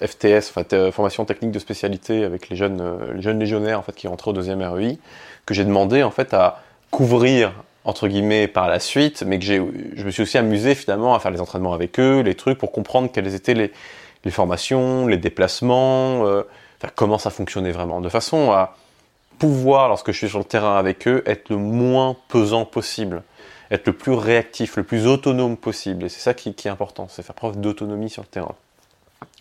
FTS, formation technique de spécialité avec les jeunes, les jeunes légionnaires en fait, qui rentraient au deuxième REI, que j'ai demandé en fait à couvrir entre guillemets par la suite, mais que j'ai, je me suis aussi amusé finalement à faire les entraînements avec eux, les trucs pour comprendre quelles étaient les, les formations, les déplacements, euh, comment ça fonctionnait vraiment, de façon à pouvoir, lorsque je suis sur le terrain avec eux, être le moins pesant possible, être le plus réactif, le plus autonome possible. Et c'est ça qui, est important, c'est faire preuve d'autonomie sur le terrain.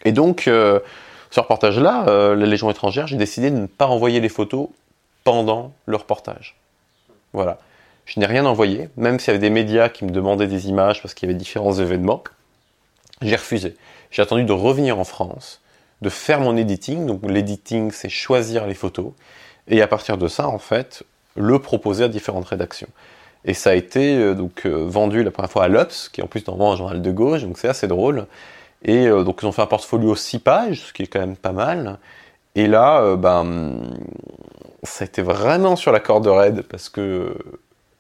Et donc, euh, ce reportage-là, euh, la Légion étrangère, j'ai décidé de ne pas envoyer les photos pendant le reportage. Voilà. Je n'ai rien envoyé, même s'il y avait des médias qui me demandaient des images parce qu'il y avait différents événements. J'ai refusé. J'ai attendu de revenir en France, de faire mon editing. Donc l'editing, c'est choisir les photos. Et à partir de ça, en fait, le proposer à différentes rédactions. Et ça a été euh, donc euh, vendu la première fois à l'Obs, qui est en plus normalement un journal de gauche, donc c'est assez drôle. Et donc ils ont fait un portfolio 6 pages, ce qui est quand même pas mal. Et là, ben, ça a été vraiment sur la corde raide parce que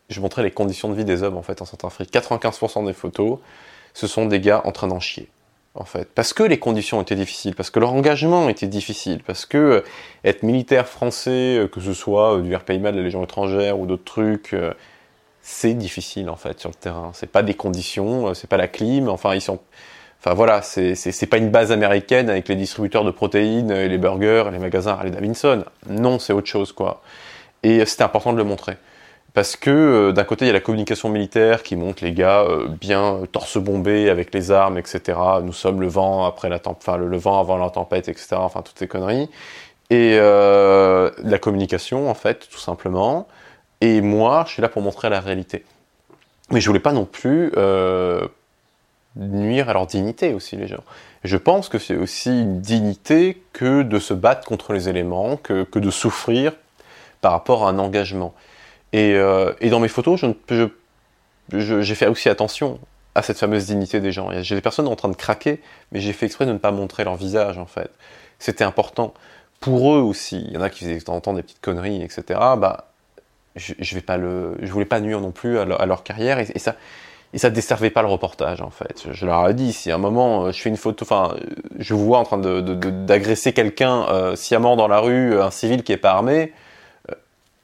je montrais les conditions de vie des hommes en fait en Centrafrique. 95% des photos, ce sont des gars en train d'en chier. En fait, parce que les conditions étaient difficiles, parce que leur engagement était difficile, parce que euh, être militaire français, euh, que ce soit euh, du RPIMA de la Légion étrangère ou d'autres trucs, c'est difficile en fait sur le terrain. C'est pas des conditions, c'est pas la clim. Enfin, ils sont, enfin voilà, c'est pas une base américaine avec les distributeurs de protéines, les burgers, les magasins Harley Davidson. Non, c'est autre chose quoi. Et c'était important de le montrer parce que euh, d'un côté il y a la communication militaire qui montre les gars euh, bien euh, torse bombé avec les armes, etc. Nous sommes le vent après la le, vent avant la tempête, etc. Enfin toutes ces conneries. Et la communication en fait, tout simplement. Et moi, je suis là pour montrer la réalité. Mais je voulais pas non plus nuire à leur dignité aussi les gens. Je pense que c'est aussi une dignité que de se battre contre les éléments, que de souffrir par rapport à un engagement. Euh, et, dans mes photos, j'ai fait aussi attention à cette fameuse dignité des gens. J'ai des personnes en train de craquer, mais j'ai fait exprès de ne pas montrer leur visage, en fait. C'était important. Pour eux aussi, il y en a qui faisaient de temps en temps des petites conneries, etc. Bah, je, je voulais pas nuire non plus à, leur, carrière, et, ça, et desservait pas le reportage, en fait. Je, leur ai dit, si à un moment, euh, je fais une photo, enfin, je vous vois en train d'agresser quelqu'un euh, sciemment dans la rue, un civil qui est pas armé,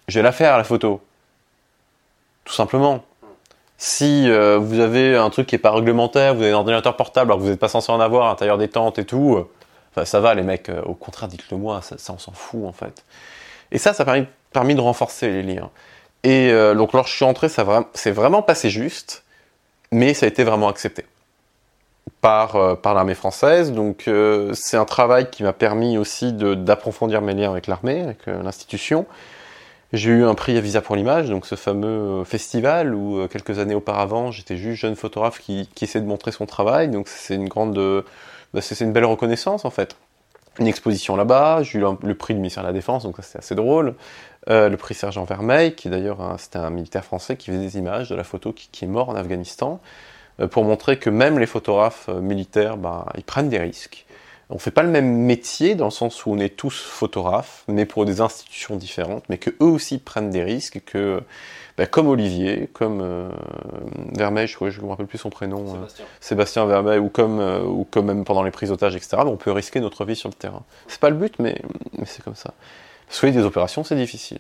je vais la faire, la photo tout simplement. Si euh, vous avez un truc qui n'est pas réglementaire, vous avez un ordinateur portable alors que vous n'êtes pas censé en avoir à l'intérieur des tentes et tout, euh, ça va les mecs, euh, au contraire dites-le moi, ça, on s'en fout en fait. Et ça, ça a permis, permis de renforcer les liens. Et donc lorsque je suis entré, ça c'est vraiment passé juste, mais ça a été vraiment accepté par, par l'armée française. Donc c'est un travail qui m'a permis aussi d'approfondir mes liens avec l'armée, avec l'institution. J'ai eu un prix à Visa pour l'image, donc ce fameux euh, festival où euh, quelques années auparavant j'étais juste jeune photographe qui, qui essaie de montrer son travail, donc c'est une grande, euh, bah, c'est une belle reconnaissance en fait. Une exposition là-bas, j'ai eu le, prix du ministère de la Défense, donc ça c'est assez drôle. le prix Sergent Vermeil, qui d'ailleurs c'était un militaire français qui faisait des images de la photo qui, qui est mort en Afghanistan, pour montrer que même les photographes militaires, bah, ils prennent des risques on fait pas le même métier dans le sens où on est tous photographes, mais pour des institutions différentes, mais que eux aussi prennent des risques, que bah, comme Olivier, comme euh, Vermeil, je ne me rappelle plus son prénom, euh, Sébastien, Sébastien Vermeil, ou comme euh, ou comme même pendant les prises d'otages, etc. Bah, on peut risquer notre vie sur le terrain. C'est pas le but, mais, mais c'est comme ça. Soit des opérations, c'est difficile.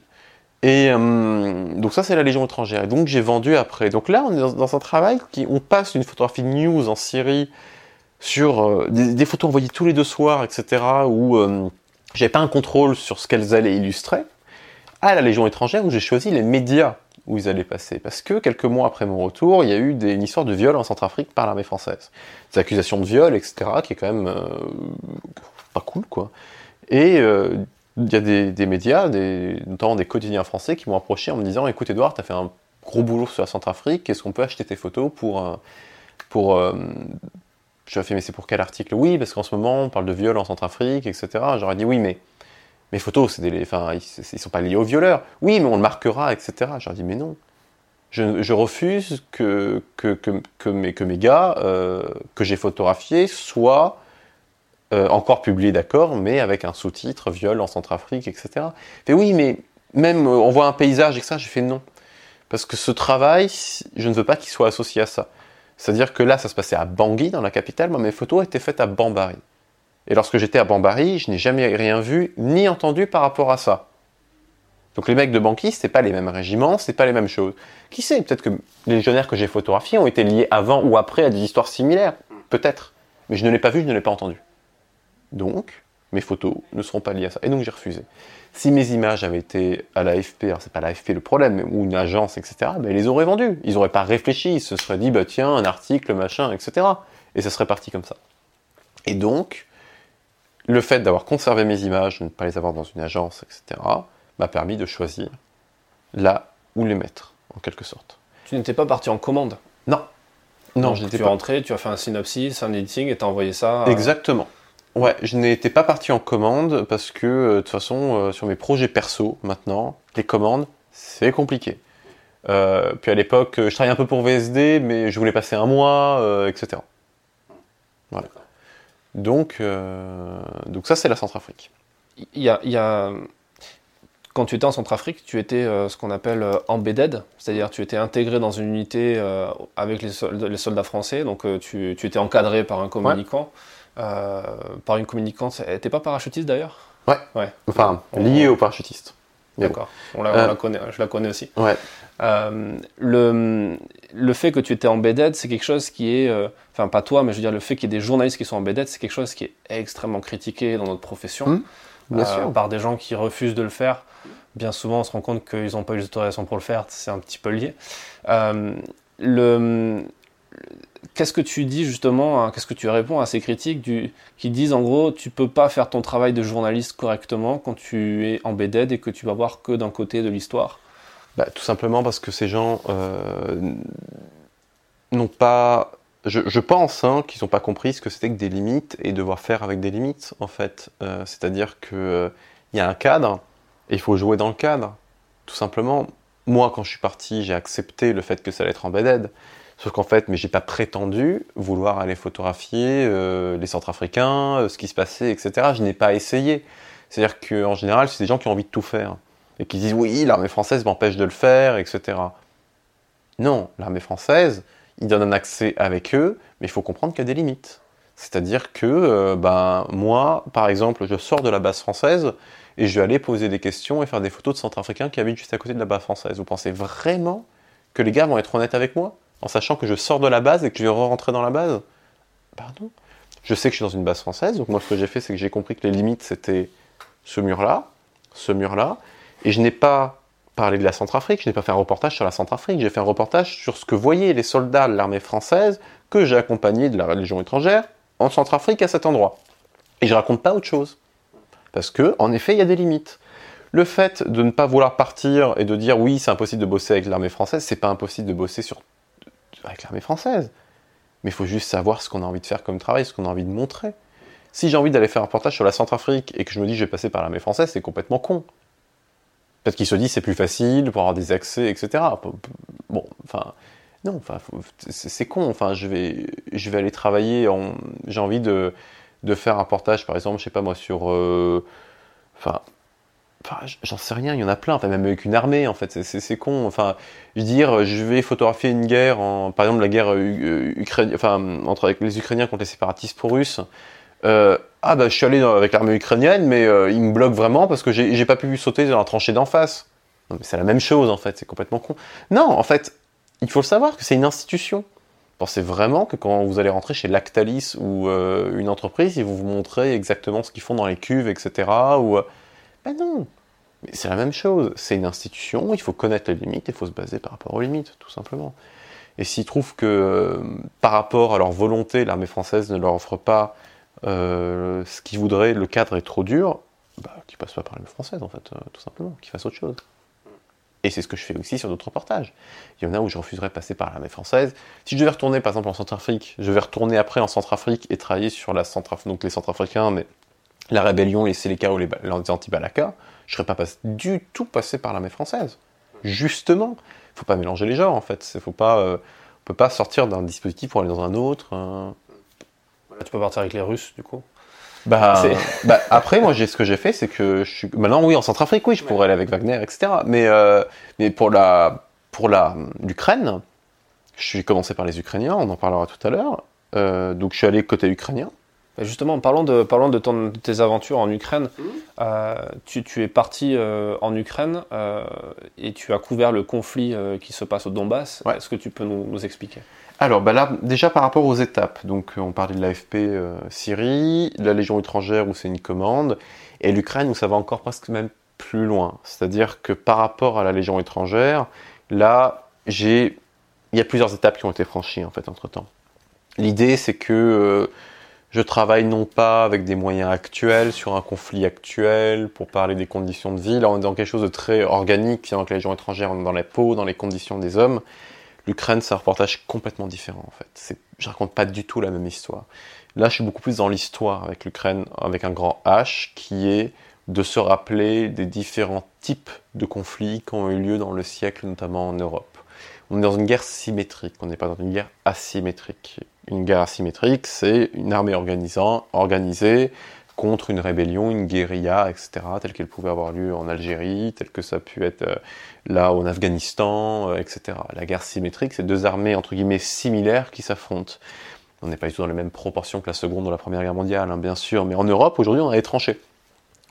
Et donc ça, c'est la Légion étrangère. Et donc j'ai vendu après. Donc là, on est dans, dans un travail qui, on passe d'une photographie news en Syrie sur euh, des, photos envoyées tous les deux soirs, etc., où euh, j'avais pas un contrôle sur ce qu'elles allaient illustrer, à la Légion étrangère où j'ai choisi les médias où ils allaient passer. Parce que quelques mois après mon retour, il y a eu des, une histoire de viol en Centrafrique par l'armée française. Des accusations de viol, etc., qui est quand même euh, pas cool, quoi. Et il y a des, médias, notamment des quotidiens français, qui m'ont approché en me disant Écoute, Edouard, tu as fait un gros boulot sur la Centrafrique, est-ce qu'on peut acheter tes photos pour je lui ai fait, mais c'est pour quel article? Oui, parce qu'en ce moment, on parle de viol en Centrafrique, etc. J'aurais dit, oui, mais mes photos, ils, ne sont pas liés aux violeurs. Oui, mais on le marquera, etc. J'aurais dit, mais non. Je, refuse que, mes, gars euh, que j'ai photographiés soient euh, encore publiés, d'accord, mais avec un sous-titre viol en Centrafrique, etc. Mais oui, mais même euh, on voit un paysage et ça, j'ai fait non. Parce que ce travail, je ne veux pas qu'il soit associé à ça. C'est-à-dire que là, ça se passait à Bangui, dans la capitale. Moi, mes photos étaient faites à Bambari. Et lorsque j'étais à Bambari, je n'ai jamais rien vu ni entendu par rapport à ça. Donc les mecs de Bangui, c'est pas les mêmes régiments, c'est pas les mêmes choses. Qui sait, peut-être que les légionnaires que j'ai photographiés ont été liés avant ou après à des histoires similaires. Peut-être. Mais je ne l'ai pas vu, je ne l'ai pas entendu. Donc, mes photos ne seront pas liées à ça. Et donc j'ai refusé. Si mes images avaient été à l'AFP, alors c'est pas l'AFP le problème, ou une agence, etc., ben, ils les auraient vendues. Ils n'auraient pas réfléchi, ils se seraient dit, bah tiens, un article, machin, etc. Et ça serait parti comme ça. Et donc, le fait d'avoir conservé mes images, de ne pas les avoir dans une agence, etc., m'a permis de choisir là où les mettre, en quelque sorte. Tu n'étais pas parti en commande? Non. Non, je n'étais pas. Tu es rentré, tu as fait un synopsis, un editing et tu as envoyé ça. Exactement. Ouais, je n'étais pas parti en commande parce que euh, de toute façon, euh, sur mes projets perso maintenant, les commandes, c'est compliqué. Euh, puis à l'époque, je travaillais un peu pour VSD, mais je voulais passer un mois, etc. Voilà. Donc, donc ça, c'est la Centrafrique. Il y a, il y a- Quand tu étais en Centrafrique, tu étais ce qu'on appelle embedded, c'est-à-dire tu étais intégré dans une unité avec les, sol- les soldats français, donc tu, tu étais encadré par un communicant. Par une communicante, elle n'était pas parachutiste d'ailleurs? Ouais. Ouais. Enfin, On- lié aux parachutistes. Mais bon. D'accord, on la, on Euh, la connaît, je la connais aussi. Ouais. Euh, le, le fait que tu étais embedded, c'est quelque chose qui est, euh, enfin pas toi, mais je veux dire le fait qu'il y ait des journalistes qui sont embedded, c'est quelque chose qui est extrêmement critiqué dans notre profession, Mmh, Bien euh, sûr. par des gens qui refusent de le faire. Bien souvent, on se rend compte qu'ils n'ont pas eu l'autorisation pour le faire, c'est un petit peu lié. Euh, le, Qu'est-ce que tu dis justement, qu'est-ce que tu réponds à ces critiques qui disent en gros, tu peux pas faire ton travail de journaliste correctement quand tu es embedded et que tu vas voir que d'un côté de l'histoire? Bah, tout simplement parce que ces gens euh, n'ont pas. Je, pense hein, qu'ils n'ont pas compris ce que c'était que des limites et devoir faire avec des limites, en fait. Euh, C'est-à-dire qu'il y a un cadre et il faut jouer dans le cadre, tout simplement. Moi, quand je suis parti, j'ai accepté le fait que ça allait être embedded. Sauf qu'en fait, mais j'ai pas prétendu vouloir aller photographier euh, les Centrafricains, euh, ce qui se passait, etc. Je n'ai pas essayé. C'est-à-dire qu'en général, c'est des gens qui ont envie de tout faire et qui disent oui, l'armée française m'empêche de le faire, etc. Non, l'armée française, ils donnent un accès avec eux, mais il faut comprendre qu'il y a des limites. C'est-à-dire que, euh, ben, moi, par exemple, je sors de la base française et je vais aller poser des questions et faire des photos de Centrafricains qui habitent juste à côté de la base française. Vous pensez vraiment que les gars vont être honnêtes avec moi? En sachant que je sors de la base et que je vais re-rentrer dans la base Pardon? Je sais que je suis dans une base française, donc moi, ce que j'ai fait, c'est que j'ai compris que les limites, c'était ce mur-là, ce mur-là, et je n'ai pas parlé de la Centrafrique, je n'ai pas fait un reportage sur la Centrafrique, j'ai fait un reportage sur ce que voyaient les soldats de l'armée française que j'ai accompagnés de la Légion étrangère en Centrafrique à cet endroit. Et je raconte pas autre chose. Parce que, en effet, il y a des limites. Le fait de ne pas vouloir partir et de dire oui, c'est impossible de bosser avec l'armée française, c'est pas impossible de bosser sur... avec l'armée française. Mais il faut juste savoir ce qu'on a envie de faire comme travail, ce qu'on a envie de montrer. Si j'ai envie d'aller faire un reportage sur la Centrafrique et que je me dis je vais passer par l'armée française, c'est complètement con. Peut-être qu'il se dit c'est plus facile pour avoir des accès, etc. Bon, enfin, non, enfin, c'est con. Enfin, je vais, je vais aller travailler. En, j'ai envie de, de faire un reportage, par exemple, je sais pas moi, sur, euh, enfin, j'en sais rien. Il y en a plein. Enfin, même avec une armée, en fait, c'est- con. Enfin, je dire, je vais photographier une guerre, en, par exemple la guerre euh, ukrainienne, enfin, entre les Ukrainiens contre les séparatistes pro-russes. Euh, ah bah je suis allé avec l'armée ukrainienne, mais euh, ils me bloquent vraiment parce que j'ai pas pu sauter dans la tranchée d'en face. C'est la même chose en fait, c'est complètement con. Non, en fait, il faut le savoir que c'est une institution. Pensez vraiment que quand vous allez rentrer chez Lactalis ou euh, une entreprise, ils vont vous montrer exactement ce qu'ils font dans les cuves, etc. Euh, ben non, c'est la même chose. C'est une institution, il faut connaître les limites, il faut se baser par rapport aux limites, tout simplement. Et s'ils trouvent que euh, par rapport à leur volonté, l'armée française ne leur offre pas euh, ce qu'ils voudraient, le cadre est trop dur, bah, qu'ils passent pas par l'armée française, en fait, euh, tout simplement, qu'ils fassent autre chose. Et c'est ce que je fais aussi sur d'autres reportages. Il y en a où je refuserais de passer par l'armée française. Si je devais retourner, par exemple, en Centrafrique, je vais retourner après en Centrafrique et travailler sur la Centraf donc les Centrafricains, mais la rébellion, les Séléka ou les, Ba- les anti-Balaka, je serais pas passé- du tout passé par l'armée française. Justement, faut pas mélanger les genres, en fait. Faut pas, euh, on peut pas sortir d'un dispositif pour aller dans un autre. euh. Là, tu peux partir avec les Russes, du coup. Bah, bah, après, moi, j'ai ce que j'ai fait, c'est que je suis maintenant, oui, en Centrafrique, oui, je pourrais aller avec Wagner, etc. Mais, euh, mais pour la, pour la, l'Ukraine, je suis commencé par les Ukrainiens, on en parlera tout à l'heure. Euh, donc, je suis allé côté ukrainien. Et justement, parlons de, parlons de, ton- de tes aventures en Ukraine. Euh, tu, tu es parti euh, en Ukraine euh, et tu as couvert le conflit qui se passe au Donbass. Ouais. Est-ce que tu peux nous, nous expliquer? Alors, bah là, déjà par rapport aux étapes, donc on parlait de l'AFP Syrie, de la Légion étrangère où c'est une commande, et l'Ukraine où ça va encore presque même plus loin. C'est-à-dire que par rapport à la Légion étrangère, là, j'ai, il y a plusieurs étapes qui ont été franchies en fait entre temps. L'idée, c'est que je travaille non pas avec des moyens actuels sur un conflit actuel pour parler des conditions de vie. Là, on est dans quelque chose de très organique, finalement, avec la Légion étrangère, on est dans la peau, dans les conditions des hommes. L'Ukraine, c'est un reportage complètement différent en fait. Je raconte pas du tout la même histoire. Là, je suis beaucoup plus dans l'histoire avec l'Ukraine, avec un grand H, qui est de se rappeler des différents types de conflits qui ont eu lieu dans le siècle, notamment en Europe. On est dans une guerre symétrique, on n'est pas dans une guerre asymétrique. Une guerre asymétrique, c'est une armée organisée contre une rébellion, une guérilla, etc., telle qu'elle pouvait avoir lieu en Algérie, telle que ça a pu être euh, là en Afghanistan, euh, etc. La guerre symétrique, c'est deux armées, entre guillemets, similaires qui s'affrontent. On n'est pas du tout dans les mêmes proportions que la Seconde ou la Première Guerre mondiale, hein, bien sûr, mais en Europe, aujourd'hui, on a les tranchées.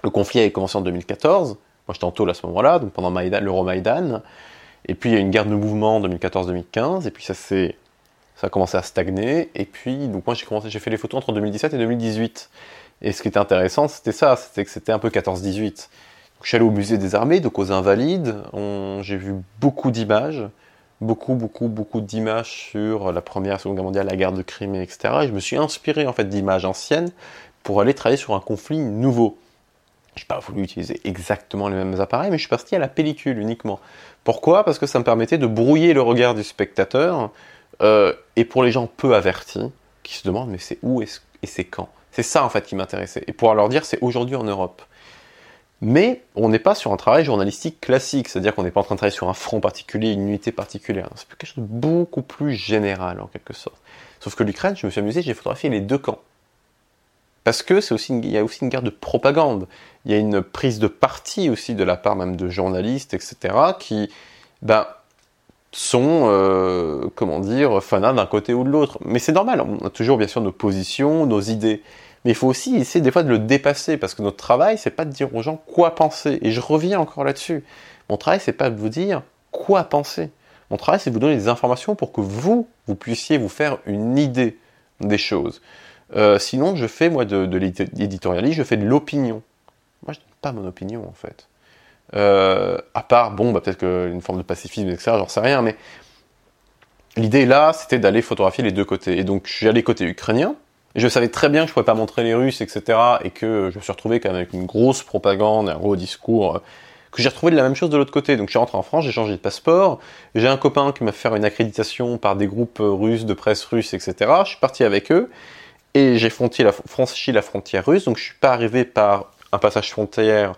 Le conflit a commencé en 2014, moi j'étais en à ce moment-là, donc pendant l'Euromaïdan, et puis il y a une guerre de mouvement en 2014-2015, et puis ça s'est ça a commencé à stagner. Et puis, donc moi, j'ai commencé, j'ai fait les photos entre 2017 et 2018. Et ce qui était intéressant, c'était ça, c'était que c'était un peu 14-18. Je suis allé au musée des armées, donc aux Invalides. J'ai vu beaucoup d'images, beaucoup, beaucoup, beaucoup d'images sur la Première, Seconde Guerre mondiale, la guerre de Crimée, etc. Et je me suis inspiré en fait d'images anciennes pour aller travailler sur un conflit nouveau. Je n'ai pas voulu utiliser exactement les mêmes appareils, mais je suis parti à la pellicule uniquement. Pourquoi? Parce que ça me permettait de brouiller le regard du spectateur euh, et pour les gens peu avertis, qui se demandent mais c'est où et c'est quand? C'est ça en fait qui m'intéressait. Et pouvoir leur dire c'est aujourd'hui en Europe. Mais on n'est pas sur un travail journalistique classique, c'est-à-dire qu'on n'est pas en train de travailler sur un front particulier, une unité particulière. C'est quelque chose de beaucoup plus général en quelque sorte. Sauf que l'Ukraine, je me suis amusé, j'ai photographié les deux camps. Parce que c'est aussi il y a aussi une guerre de propagande. Il y a une prise de parti aussi de la part même de journalistes, etc., qui, ben, sont, euh, comment dire, fanats d'un côté ou de l'autre. Mais c'est normal, on a toujours bien sûr nos positions, nos idées. Mais il faut aussi essayer des fois de le dépasser, parce que notre travail, c'est pas de dire aux gens quoi penser. Et je reviens encore là-dessus. Mon travail, c'est pas de vous dire quoi penser. Mon travail, c'est de vous donner des informations pour que vous, vous puissiez vous faire une idée des choses. Euh, sinon, je fais, moi, de, de l'éditorialisme, je fais de l'opinion. Moi, je donne pas mon opinion, en fait. Euh, à part, bon, bah, peut-être une forme de pacifisme, etc., j'en sais rien, mais l'idée là, c'était d'aller photographier les deux côtés. Et donc, allé côté ukrainien, et je savais très bien que je pouvais pas montrer les Russes, etc., et que je me suis retrouvé quand même avec une grosse propagande, un gros discours, euh, que j'ai retrouvé de la même chose de l'autre côté. Donc, je suis rentré en France, j'ai changé de passeport, j'ai un copain qui m'a fait faire une accréditation par des groupes russes, de presse russe, etc., je suis parti avec eux, et j'ai franchi la, franchi la frontière russe, donc je suis pas arrivé par un passage frontière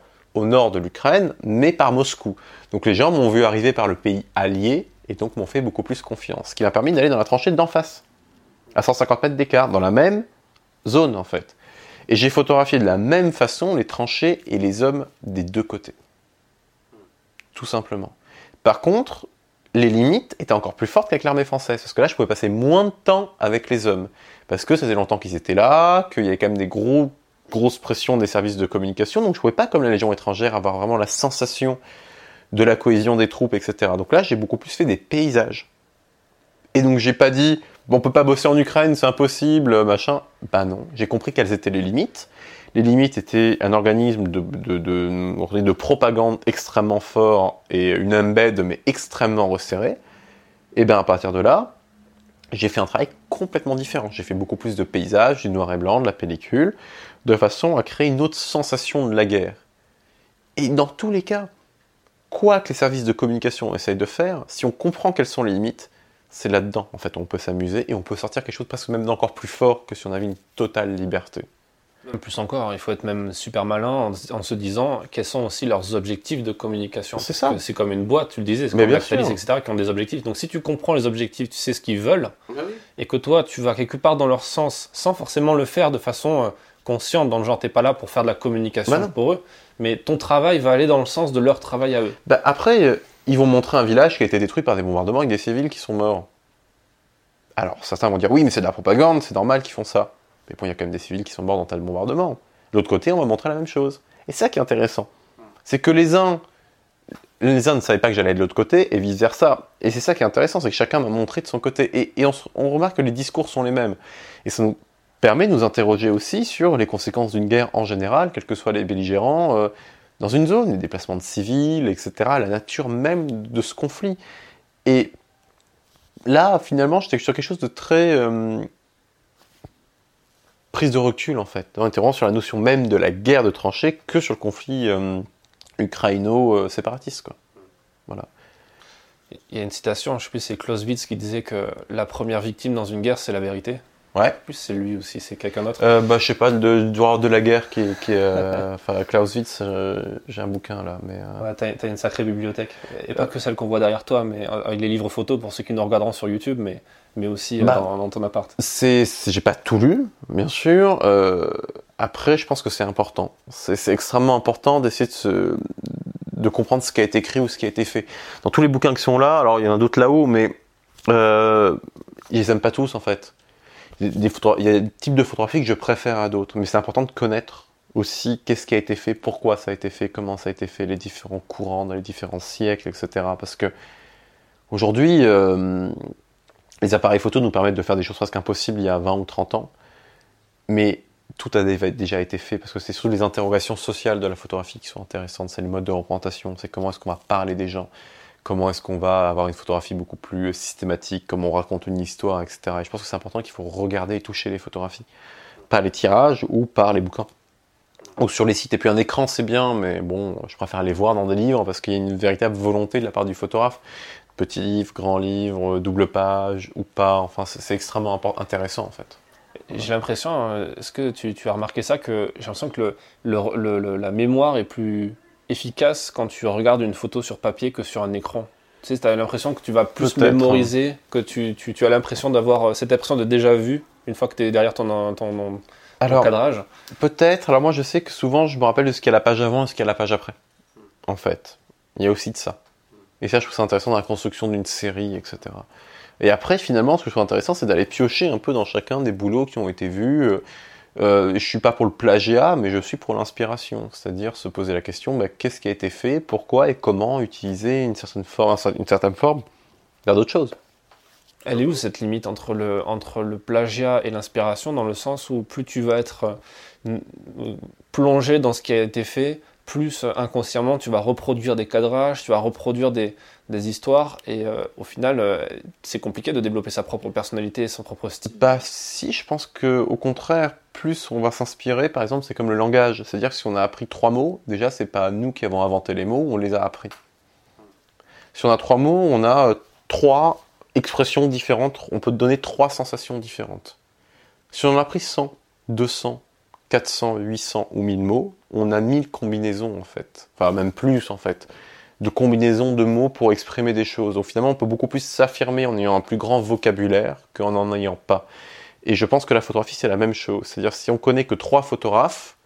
nord de l'Ukraine, mais par Moscou. Donc les gens m'ont vu arriver par le pays allié et donc m'ont fait beaucoup plus confiance, ce qui m'a permis d'aller dans la tranchée d'en face, à 150 mètres d'écart, dans la même zone en fait. Et j'ai photographié de la même façon les tranchées et les hommes des deux côtés. Tout simplement. Par contre, les limites étaient encore plus fortes qu'avec l'armée française, parce que là, je pouvais passer moins de temps avec les hommes, parce que ça faisait longtemps qu'ils étaient là, qu'il y avait quand même des gros grosse pression des services de communication, donc je pouvais pas, comme la Légion étrangère, avoir vraiment la sensation de la cohésion des troupes, etc. Donc là, j'ai beaucoup plus fait des paysages. Et donc j'ai pas dit, bon, on peut pas bosser en Ukraine, c'est impossible, machin. Bah non, j'ai compris quelles étaient les limites. Les limites étaient un organisme de, de, de, de propagande extrêmement fort et une embed mais extrêmement resserrée. Et bien à partir de là, j'ai fait un travail complètement différent. J'ai fait beaucoup plus de paysages, du noir et blanc, de la pellicule, de façon à créer une autre sensation de la guerre. Et dans tous les cas, quoi que les services de communication essayent de faire, si on comprend quelles sont les limites, c'est là-dedans, en fait, on peut s'amuser et on peut sortir quelque chose presque même d'encore plus fort que si on avait une totale liberté. Plus encore, il faut être même super malin en, se disant quels sont aussi leurs objectifs de communication. C'est ça. C'est comme une boîte, tu le disais, c'est comme Lactalis, etc., qui ont des objectifs. Donc si tu comprends les objectifs, tu sais ce qu'ils veulent, bah et que toi, tu vas quelque part dans leur sens, sans forcément le faire de façon euh, consciente, dans le genre, t'es pas là pour faire de la communication bah pour eux, mais ton travail va aller dans le sens de leur travail à eux. Bah après, euh, ils vont montrer un village qui a été détruit par des bombardements avec des civils qui sont morts. Alors certains vont dire oui, mais c'est de la propagande, c'est normal qu'ils font ça. Mais bon, il y a quand même des civils qui sont morts dans tel bombardement. De l'autre côté, on va montrer la même chose. Et ça qui est intéressant. C'est que les uns, les uns ne savaient pas que j'allais de l'autre côté, et vice-versa. Et c'est ça qui est intéressant, c'est que chacun m'a montré de son côté. Et, on, remarque que les discours sont les mêmes. Et ça nous permet de nous interroger aussi sur les conséquences d'une guerre en général, quels que soient les belligérants, euh, dans une zone, les déplacements de civils, etc., la nature même de ce conflit. Et là, finalement, j'étais sur quelque chose de très... Euh, prise de recul en fait. Était vraiment sur la notion même de la guerre de tranchées que sur le conflit euh, ukraino-séparatiste. Voilà. Il y a une citation, je ne sais plus, c'est Clausewitz qui disait que la première victime dans une guerre, c'est la vérité. Ouais. Plus, c'est lui aussi, c'est quelqu'un d'autre. Euh, bah, je sais pas, de, du de la guerre qui, est- qui euh, enfin, Clausewitz, euh, j'ai un bouquin là, mais. euh, Ouais, t'as, t'as une sacrée bibliothèque. Et pas que celle qu'on voit derrière toi, mais euh, avec les livres photos pour ceux qui nous regarderont sur YouTube, mais, mais aussi euh, Bah. dans, dans ton appart. C'est, c'est- j'ai pas tout lu, bien sûr. Euh, après, je pense que c'est important. C'est, c'est extrêmement important d'essayer de, se, de comprendre ce qui a été écrit ou ce qui a été fait. Dans tous les bouquins qui sont là, alors il y en a d'autres là-haut, mais euh, ils aiment pas tous en fait. Il y a des types de photographies que je préfère à d'autres, mais c'est important de connaître aussi qu'est-ce qui a été fait, pourquoi ça a été fait, comment ça a été fait, les différents courants dans les différents siècles, etc. Parce que aujourd'hui, euh, les appareils photo nous permettent de faire des choses presque impossibles il y a 20 ou 30 ans, mais tout a déjà été fait parce que c'est surtout les interrogations sociales de la photographie qui sont intéressantes, c'est le mode de représentation, c'est comment est-ce qu'on va parler des gens, comment est-ce qu'on va avoir une photographie beaucoup plus systématique, comment on raconte une histoire, etc. Et je pense que c'est important qu'il faut regarder et toucher les photographies, par les tirages ou par les bouquins. Ou sur les sites, et puis un écran c'est bien, mais bon, je préfère les voir dans des livres parce qu'il y a une véritable volonté de la part du photographe. Petit livre, grand livre, double page ou pas, enfin c'est extrêmement intéressant en fait. J'ai l'impression, euh, est-ce que tu, as remarqué ça, que j'ai l'impression que la mémoire est plus efficace quand tu regardes une photo sur papier que sur un écran. Tu sais, tu as l'impression que tu vas plus Peut-être, mémoriser, que tu, tu- tu as l'impression d'avoir euh, cette impression de déjà vu une fois que tu es derrière ton, ton, ton Alors cadrage. peut-être, alors moi je sais que souvent je me rappelle de ce qu'il y a à la page avant et ce qu'il y a à la page après. En fait, il y a aussi de ça. Et ça je trouve ça intéressant dans la construction d'une série, etc. Et après finalement ce que je trouve intéressant c'est d'aller piocher un peu dans chacun des boulots qui ont été vus. Euh, je suis pas pour le plagiat, mais je suis pour l'inspiration, c'est-à-dire se poser la question bah, qu'est-ce qui a été fait, pourquoi et comment utiliser une certaine forme, une certaine forme vers d'autres choses. Elle est où cette limite entre le, entre le plagiat et l'inspiration, dans le sens où plus tu vas être euh, plongé dans ce qui a été fait, plus euh, inconsciemment tu vas reproduire des cadrages, tu vas reproduire des, des histoires, et euh, au final, euh, c'est compliqué de développer sa propre personnalité et son propre style. Bah si, je pense que au contraire, plus on va s'inspirer, par exemple, c'est comme le langage. C'est-à-dire que si on a appris trois mots, déjà c'est pas nous qui avons inventé les mots, on les a appris. Si on a trois mots, on a euh, trois expressions différentes, on peut donner trois sensations différentes. Si on a appris 100, 200, 400, 800 ou 1000 mots, on a 1000 combinaisons en fait. Enfin même plus en fait. De combinaisons de mots pour exprimer des choses. Donc finalement on peut beaucoup plus s'affirmer en ayant un plus grand vocabulaire qu'en n'en ayant pas. Et je pense que la photographie, c'est la même chose. C'est-à-dire, si on connaît que trois photographes,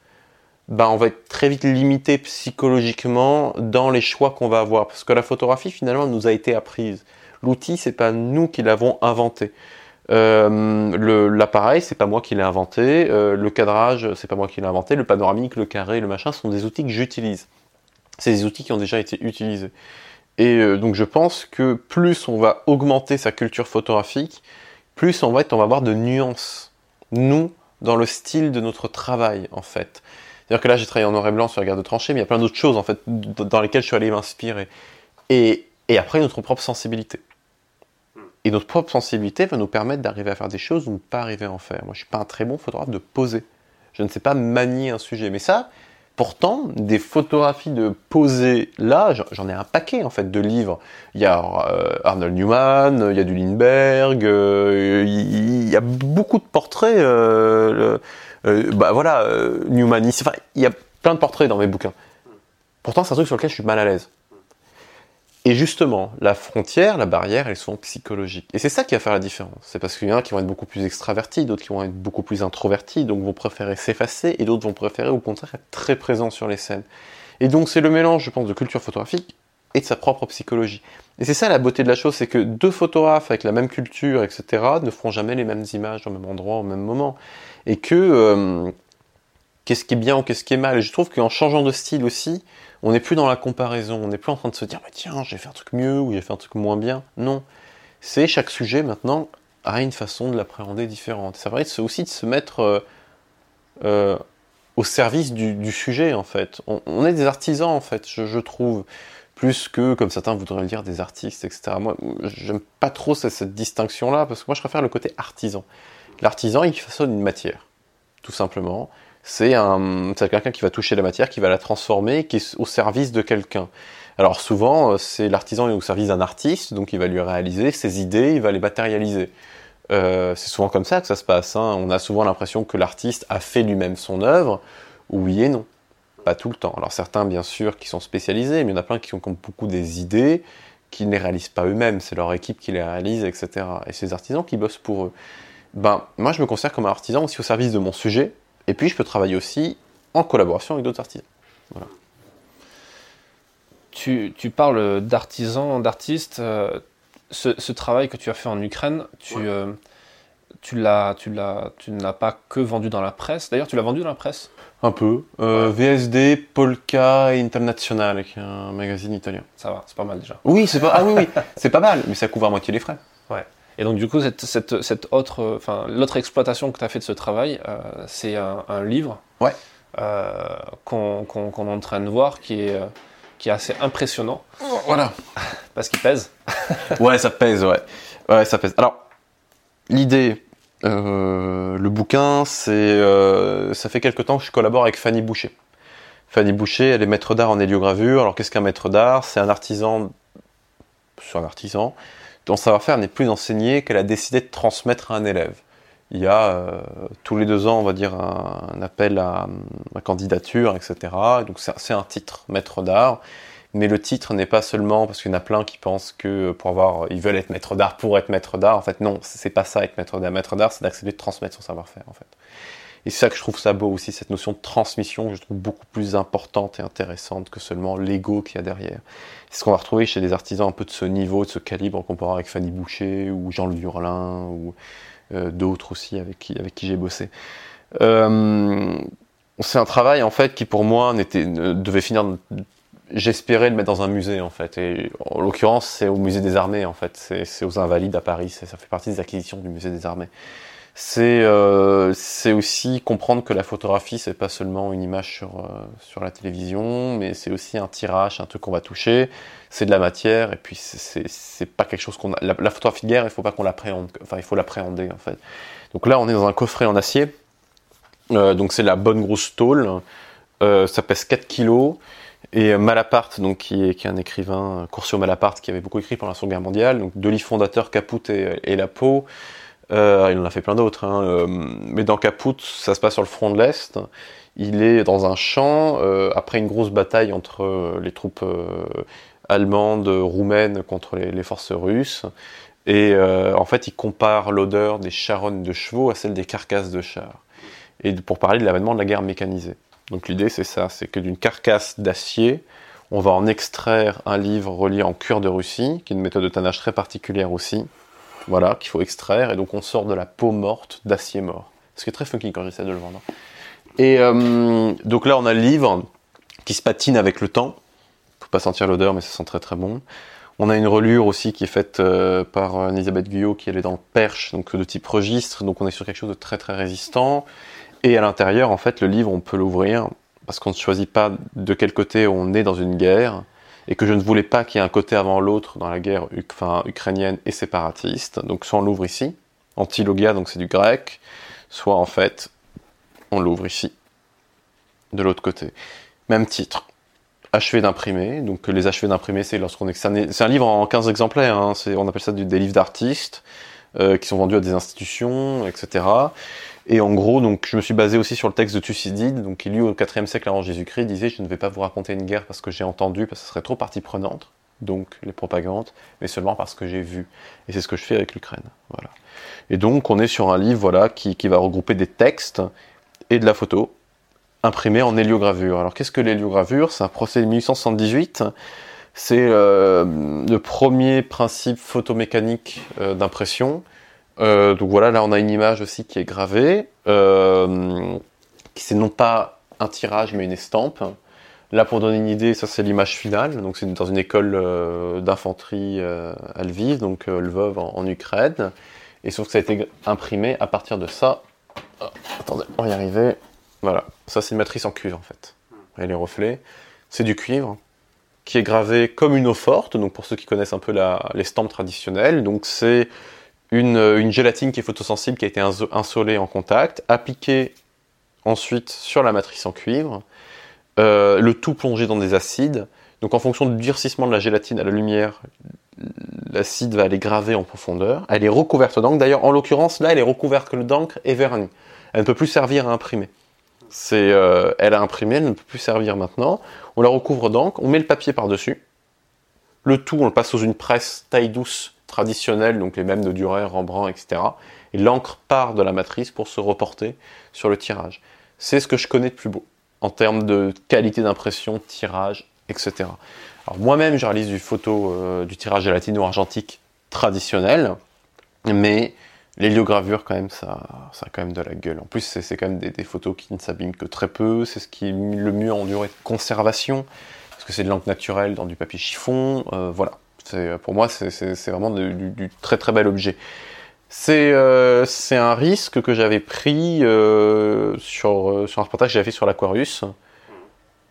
ben, on va être très vite limité psychologiquement dans les choix qu'on va avoir. Parce que la photographie, finalement, nous a été apprise. L'outil, c'est pas nous qui l'avons inventé. Euh, L'appareil, c'est pas moi qui l'ai inventé. Euh, le cadrage, c'est pas moi qui l'ai inventé. Le panoramique, le carré, le machin, sont des outils que j'utilise. C'est des outils qui ont déjà été utilisés. Et euh, donc, je pense que plus on va augmenter sa culture photographique, plus on va avoir de nuances, nous, dans le style de notre travail, en fait. C'est-à-dire que là, j'ai travaillé en noir et blanc sur la guerre de tranchées, mais il y a plein d'autres choses, en fait, dans lesquelles je suis allé m'inspirer. Et, après, notre propre sensibilité. Et notre propre sensibilité va nous permettre d'arriver à faire des choses ou ne pas arriver à en faire. Moi, je suis pas un très bon photographe de poser. Je ne sais pas manier un sujet. Mais ça, pourtant, des photographies de poser là, j'en- ai un paquet, en fait, de livres. Il y a euh, Arnold Newman, il y a du Lindbergh, euh, il il y a beaucoup de portraits. euh, euh, bah voilà, euh, Newman, ici, enfin, il y a plein de portraits dans mes bouquins. Pourtant, c'est un truc sur lequel je suis mal à l'aise. Et justement, la frontière, la barrière, elles sont psychologiques. Et c'est ça qui va faire la différence. C'est parce qu'il y en a qui vont être beaucoup plus extravertis, d'autres qui vont être beaucoup plus introvertis, donc vont préférer s'effacer, et d'autres vont préférer au contraire être très présents sur les scènes. Et donc c'est le mélange, je pense, de culture photographique et de sa propre psychologie. Et c'est ça la beauté de la chose, c'est que deux photographes avec la même culture, etc., ne feront jamais les mêmes images au même endroit, au même moment. Et que euh, qu'est-ce qui est bien ou qu'est-ce qui est mal. Et je trouve qu'en changeant de style aussi, on n'est plus dans la comparaison, on n'est plus en train de se dire, bah, tiens, j'ai fait un truc mieux ou j'ai fait un truc moins bien. Non. C'est chaque sujet maintenant a une façon de l'appréhender différente. Ça permet aussi de se mettre euh, euh, au service du, sujet, en fait. On, est des artisans, en fait, je, je trouve. Plus que, comme certains voudraient le dire, des artistes, etc. Moi, j'aime pas trop cette, cette distinction-là, parce que moi, je préfère le côté artisan. L'artisan, il façonne une matière, tout simplement. C'est un, quelqu'un qui va toucher la matière, qui va la transformer, qui est au service de quelqu'un. Alors souvent, euh, c'est l'artisan est au service d'un artiste, donc il va lui réaliser ses idées, il va les matérialiser. Euh, c'est souvent comme ça que ça se passe. hein. On a souvent l'impression que l'artiste a fait lui-même son œuvre. Oui et non. Pas tout le temps. Alors certains, bien sûr, qui sont spécialisés, mais il y en a plein qui ont beaucoup des idées, qui ne les réalisent pas eux-mêmes. C'est leur équipe qui les réalise, etc. Et ces artisans qui bossent pour eux. Ben, moi, je me considère comme un artisan aussi au service de mon sujet. Et puis, je peux travailler aussi en collaboration avec d'autres artisans. Tu, tu parles d'artisans, d'artistes. euh, ce, ce travail que tu as fait en Ukraine, tu, Ouais. euh, tu, l'as, tu, l'as, tu ne l'as pas que vendu dans la presse. D'ailleurs, tu l'as vendu dans la presse? Un peu. Euh, VSD, Polka International, qui est un magazine italien. Ça va, c'est pas mal déjà. Oui, c'est pas. Ah oui, oui, c'est pas mal, mais ça couvre à moitié les frais. Et donc, du coup, cette, cette, cette autre, euh, enfin, l'autre exploitation que tu as fait de ce travail, euh, c'est un, un livre Ouais. euh, qu'on, est en train de voir qui est, qui est assez impressionnant Voilà. parce qu'il pèse. Ouais, ça pèse, ouais. Ouais, ça pèse. Alors, l'idée, euh, le bouquin, c'est, ça fait quelque temps que je collabore avec Fanny Boucher. Fanny Boucher, elle est maître d'art en héliogravure. Alors, qu'est-ce qu'un maître d'art? C'est un artisan, c'est un artisan, le savoir-faire n'est plus enseigné, qu'elle a décidé de transmettre à un élève. Il y a euh, tous les deux ans, on va dire, un, appel à, candidature, etc. Donc, c'est c'est un titre, maître d'art. Mais le titre n'est pas seulement parce qu'il y en a plein qui pensent que pour avoir, ils veulent être maître d'art pour être maître d'art. En fait, non, c'est pas ça être maître d'art. Maître d'art, c'est d'accepter de transmettre son savoir-faire, en fait. Et c'est ça que je trouve ça beau aussi, cette notion de transmission que je trouve beaucoup plus importante et intéressante que seulement l'ego qu'il y a derrière. C'est ce qu'on va retrouver chez des artisans un peu de ce niveau, de ce calibre, comparé avec Fanny Boucher ou Jean-Louis Hurlin ou euh, d'autres aussi avec qui, j'ai bossé. Euh, c'est un travail en fait qui pour moi devait finir j'espérais le mettre dans un musée en fait. Et en l'occurrence, c'est au musée des armées en fait. C'est, aux Invalides à Paris. Ça fait partie des acquisitions du musée des armées. C'est, euh, c'est aussi comprendre que la photographie, c'est pas seulement une image sur, euh, sur la télévision, mais c'est aussi un tirage, un truc qu'on va toucher. C'est de la matière, et puis c'est, pas quelque chose qu'on a. La, la photographie de guerre, il faut pas qu'on l'appréhende. Enfin, il faut l'appréhender en fait. Donc là, on est dans un coffret en acier. Euh, donc c'est la bonne grosse tôle. Ça pèse 4 kilos. Et Malaparte, donc, qui, est, un écrivain, Curcio Malaparte, qui avait beaucoup écrit pendant la Seconde Guerre mondiale, donc deux livres fondateurs, Caput et La Peau. Euh, il en a fait plein d'autres, hein, euh, mais dans Caput, ça se passe sur le front de l'Est. Il est dans un champ, euh, après une grosse bataille entre les troupes allemandes, roumaines contre les, les forces russes. Et en fait, il compare l'odeur des charognes de chevaux à celle des carcasses de chars. Et pour parler de l'avènement de la guerre mécanisée. Donc l'idée c'est ça, c'est que d'une carcasse d'acier, on va en extraire un livre relié en cuir de Russie, qui est une méthode de tannage très particulière aussi, voilà, qu'il faut extraire, et donc on sort de la peau morte d'acier mort. Ce qui est très funky quand j'essaie de le vendre. Et euh, donc là on a le livre qui se patine avec le temps, faut pas sentir l'odeur mais ça sent très très bon. On a une relure aussi qui est faite euh, par euh, Elisabeth Guyot qui est dans perche, donc de type registre, donc on est sur quelque chose de très très résistant. Et à l'intérieur, en fait, le livre, on peut l'ouvrir parce qu'on ne choisit pas de quel côté on est dans une guerre et que je ne voulais pas qu'il y ait un côté avant l'autre dans la guerre ukrainienne et séparatiste. Donc, soit on l'ouvre ici, antilogia, donc c'est du grec, soit en fait, on l'ouvre ici, de l'autre côté. Même titre. Achevé d'imprimer. Donc, les achevés d'imprimer, c'est lorsqu'on est. C'est un, livre en 15 exemplaires. hein. On appelle ça des livres d'artistes euh, qui sont vendus à des institutions, etc. Et en gros, donc, je me suis basé aussi sur le texte de Thucydide, donc, qui lui, au IVe siècle avant Jésus-Christ, disait Je ne vais pas vous raconter une guerre parce que j'ai entendu, parce que ce serait trop partie prenante, donc les propagandes, mais seulement parce que j'ai vu. Et c'est ce que je fais avec l'Ukraine. Voilà. Et donc, on est sur un livre voilà, qui, qui va regrouper des textes et de la photo, imprimés en héliogravure. Alors, qu'est-ce que l'héliogravure? C'est un procédé de 1878. C'est euh, le premier principe photomécanique euh, d'impression. Euh, donc voilà, là on a une image aussi qui est gravée, euh, qui c'est non pas un tirage mais une estampe. Là pour donner une idée, ça c'est l'image finale, donc c'est dans une école euh, d'infanterie à Lviv, donc Lvov en, Ukraine. Et sauf que ça a été imprimé à partir de ça. Ah, attendez, on y arriver. Voilà, ça c'est une matrice en cuivre en fait. Et les reflets, c'est du cuivre qui est gravé comme une eau forte, donc pour ceux qui connaissent un peu la, les stampes traditionnelles, donc c'est une, une gélatine qui est photosensible qui a été inso- insolée en contact, appliquée ensuite sur la matrice en cuivre, euh, le tout plongé dans des acides. Donc en fonction du durcissement de la gélatine à la lumière, l'acide va aller graver en profondeur. Elle est recouverte d'encre. D'ailleurs, en l'occurrence, là, elle est recouverte d'encre et vernis. Elle ne peut plus servir à imprimer. Euh, elle a imprimé, elle ne peut plus servir maintenant. On la recouvre d'encre, on met le papier par-dessus. Le tout, on le passe sous une presse taille douce traditionnelle, donc les mêmes de Durer, Rembrandt, etc. Et l'encre part de la matrice pour se reporter sur le tirage. C'est ce que je connais de plus beau en termes de qualité d'impression, tirage, etc. Alors moi-même, je réalise du photo, euh, du tirage latino-argentique traditionnel, mais l'héliogravure, quand même, ça, ça a quand même de la gueule. En plus, c'est quand même des, photos qui ne s'abîment que très peu. C'est ce qui est le mieux en durée de conservation, parce que c'est de l'encre naturelle dans du papier chiffon. Euh, voilà. Pour moi, c'est vraiment du, très très bel objet. Euh, c'est un risque que j'avais pris sur, sur un reportage que j'avais fait sur l'Aquarius,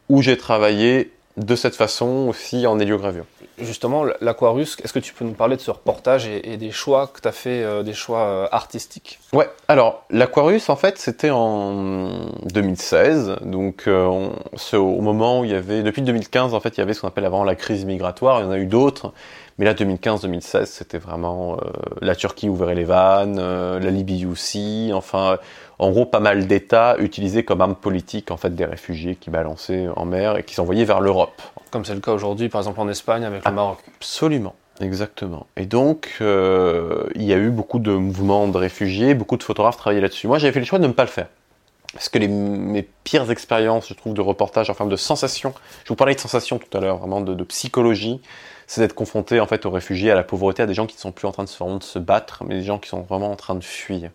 où j'ai travaillé de cette façon aussi en héliogravure. Justement, l'Aquarius, est-ce que tu peux nous parler de ce reportage et, des choix que tu as fait, euh, des choix euh, artistiques? Ouais, alors l'Aquarius, en fait, c'était en 2016, donc euh, au moment où il y avait, depuis 2015, en fait, il y avait ce qu'on appelle avant la crise migratoire, il y en a eu d'autres, mais là, 2015-2016, c'était vraiment la Turquie ouvrait les vannes, la Libye aussi, enfin, en gros pas mal d'États utilisés comme arme politique en fait des réfugiés qui balançaient en mer et qui s'envoyaient vers l'Europe. Comme c'est le cas aujourd'hui par exemple en Espagne avec le Maroc. Absolument. Exactement. Et donc, euh, il y a eu beaucoup de mouvements de réfugiés, beaucoup de photographes travaillaient là-dessus. Moi, j'avais fait le choix de ne pas le faire. Parce que les, mes pires expériences, je trouve, de reportage, en forme de sensations, je vous parlais de sensations tout à l'heure, vraiment de, de psychologie, c'est d'être confronté en fait aux réfugiés, à la pauvreté, à des gens qui ne sont plus en train de se, de se battre, mais des gens qui sont vraiment en train de fuir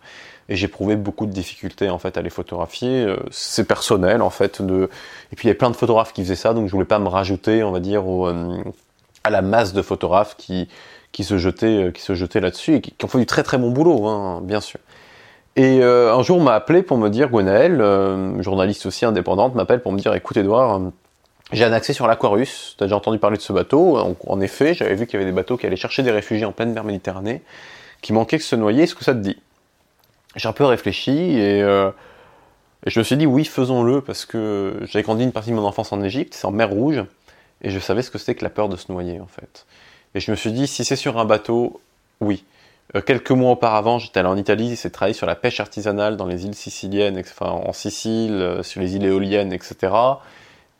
et j'ai prouvé beaucoup de difficultés en fait à les photographier. Euh, c'est personnel en fait. De... Et puis il y a plein de photographes qui faisaient ça, donc je voulais pas me rajouter, on va dire, euh, à la masse de photographes qui, qui se jetaient, euh, qui se jetaient là-dessus et qui, ont fait du très très bon boulot, hein, bien sûr. Et un jour, on m'a appelé pour me dire, Gwenaël, journaliste aussi indépendante, m'appelle pour me dire, écoute Edouard, j'ai un accès sur l'Aquarius, tu as déjà entendu parler de ce bateau? En, effet, j'avais vu qu'il y avait des bateaux qui allaient chercher des réfugiés en pleine mer Méditerranée, qui manquaient que se noyer, est-ce que ça te dit? J'ai un peu réfléchi euh, et, je me suis dit oui, faisons-le parce que j'avais grandi une partie de mon enfance en Égypte, c'est en mer Rouge, et je savais ce que c'était que la peur de se noyer en fait. Et je me suis dit si c'est sur un bateau, oui. Euh, quelques mois auparavant, j'étais allé en Italie, c'est travaillé sur la pêche artisanale dans les îles siciliennes, enfin en Sicile, euh, sur les îles éoliennes, etc.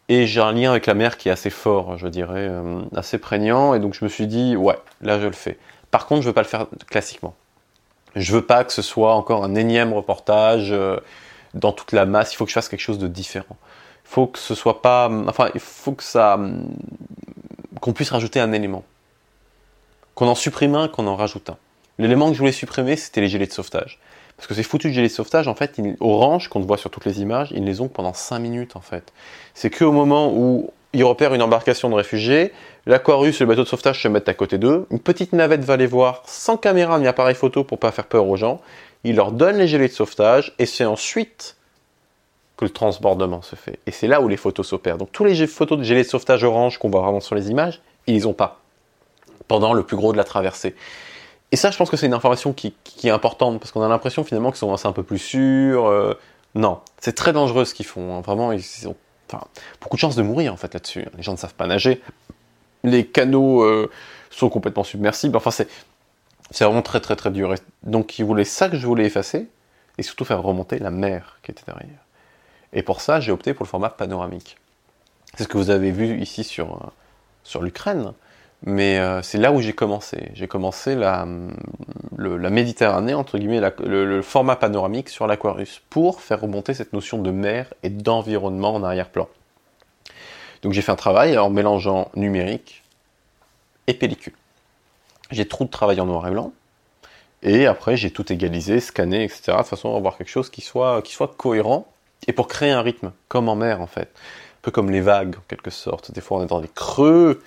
Et j'ai un lien avec la mer qui est assez fort, je dirais, assez prégnant, et donc je me suis dit ouais, là je le fais. Par contre, je veux pas le faire classiquement. Je veux pas que ce soit encore un énième reportage euh, dans toute la masse. Il faut que je fasse quelque chose de différent. Il faut que ce soit pas. Enfin, il faut que ça. qu'on puisse rajouter un élément. Qu'on en supprime un, qu'on en rajoute un. L'élément que je voulais supprimer, c'était les gilets de sauvetage. Parce que ces foutus gilets de sauvetage, en fait, orange, qu'on voit sur toutes les images, ils les ont pendant 5 minutes, en fait. C'est qu'au moment où ils repèrent une embarcation de réfugiés, l'Aquarius et le bateau de sauvetage se mettent à côté d'eux, une petite navette va les voir sans caméra ni appareil photo pour pas faire peur aux gens, ils leur donnent les gilets de sauvetage et c'est ensuite que le transbordement se fait. Et c'est là où les photos s'opèrent. Donc tous les photos de gilets de sauvetage orange qu'on voit vraiment sur les images, ils les ont pas pendant le plus gros de la traversée. Et ça, je pense que c'est une information qui, est importante parce qu'on a l'impression finalement qu'ils sont un peu plus sûrs. Euh, non, c'est très dangereux ce qu'ils font. Hein. Vraiment, ils Beaucoup de chances de mourir en fait là-dessus. Les gens ne savent pas nager. Les canaux euh, sont complètement submersibles. Enfin, c'est, c'est vraiment très très très dur. donc, il voulait ça que je voulais effacer et surtout faire remonter la mer qui était derrière. Et pour ça, j'ai opté pour le format panoramique. C'est ce que vous avez vu ici sur, euh, sur l'Ukraine. Mais euh, c'est là où j'ai commencé. J'ai commencé la, Méditerranée, entre guillemets, le, format panoramique sur l'Aquarius, pour faire remonter cette notion de mer et d'environnement en arrière-plan. Donc j'ai fait un travail en mélangeant numérique et pellicule. J'ai trop de travail en noir et blanc, et après j'ai tout égalisé, scanné, etc., de façon à avoir quelque chose qui soit, qui soit cohérent, et pour créer un rythme, comme en mer en fait. Un peu comme les vagues, en quelque sorte. Des fois on est dans des creux,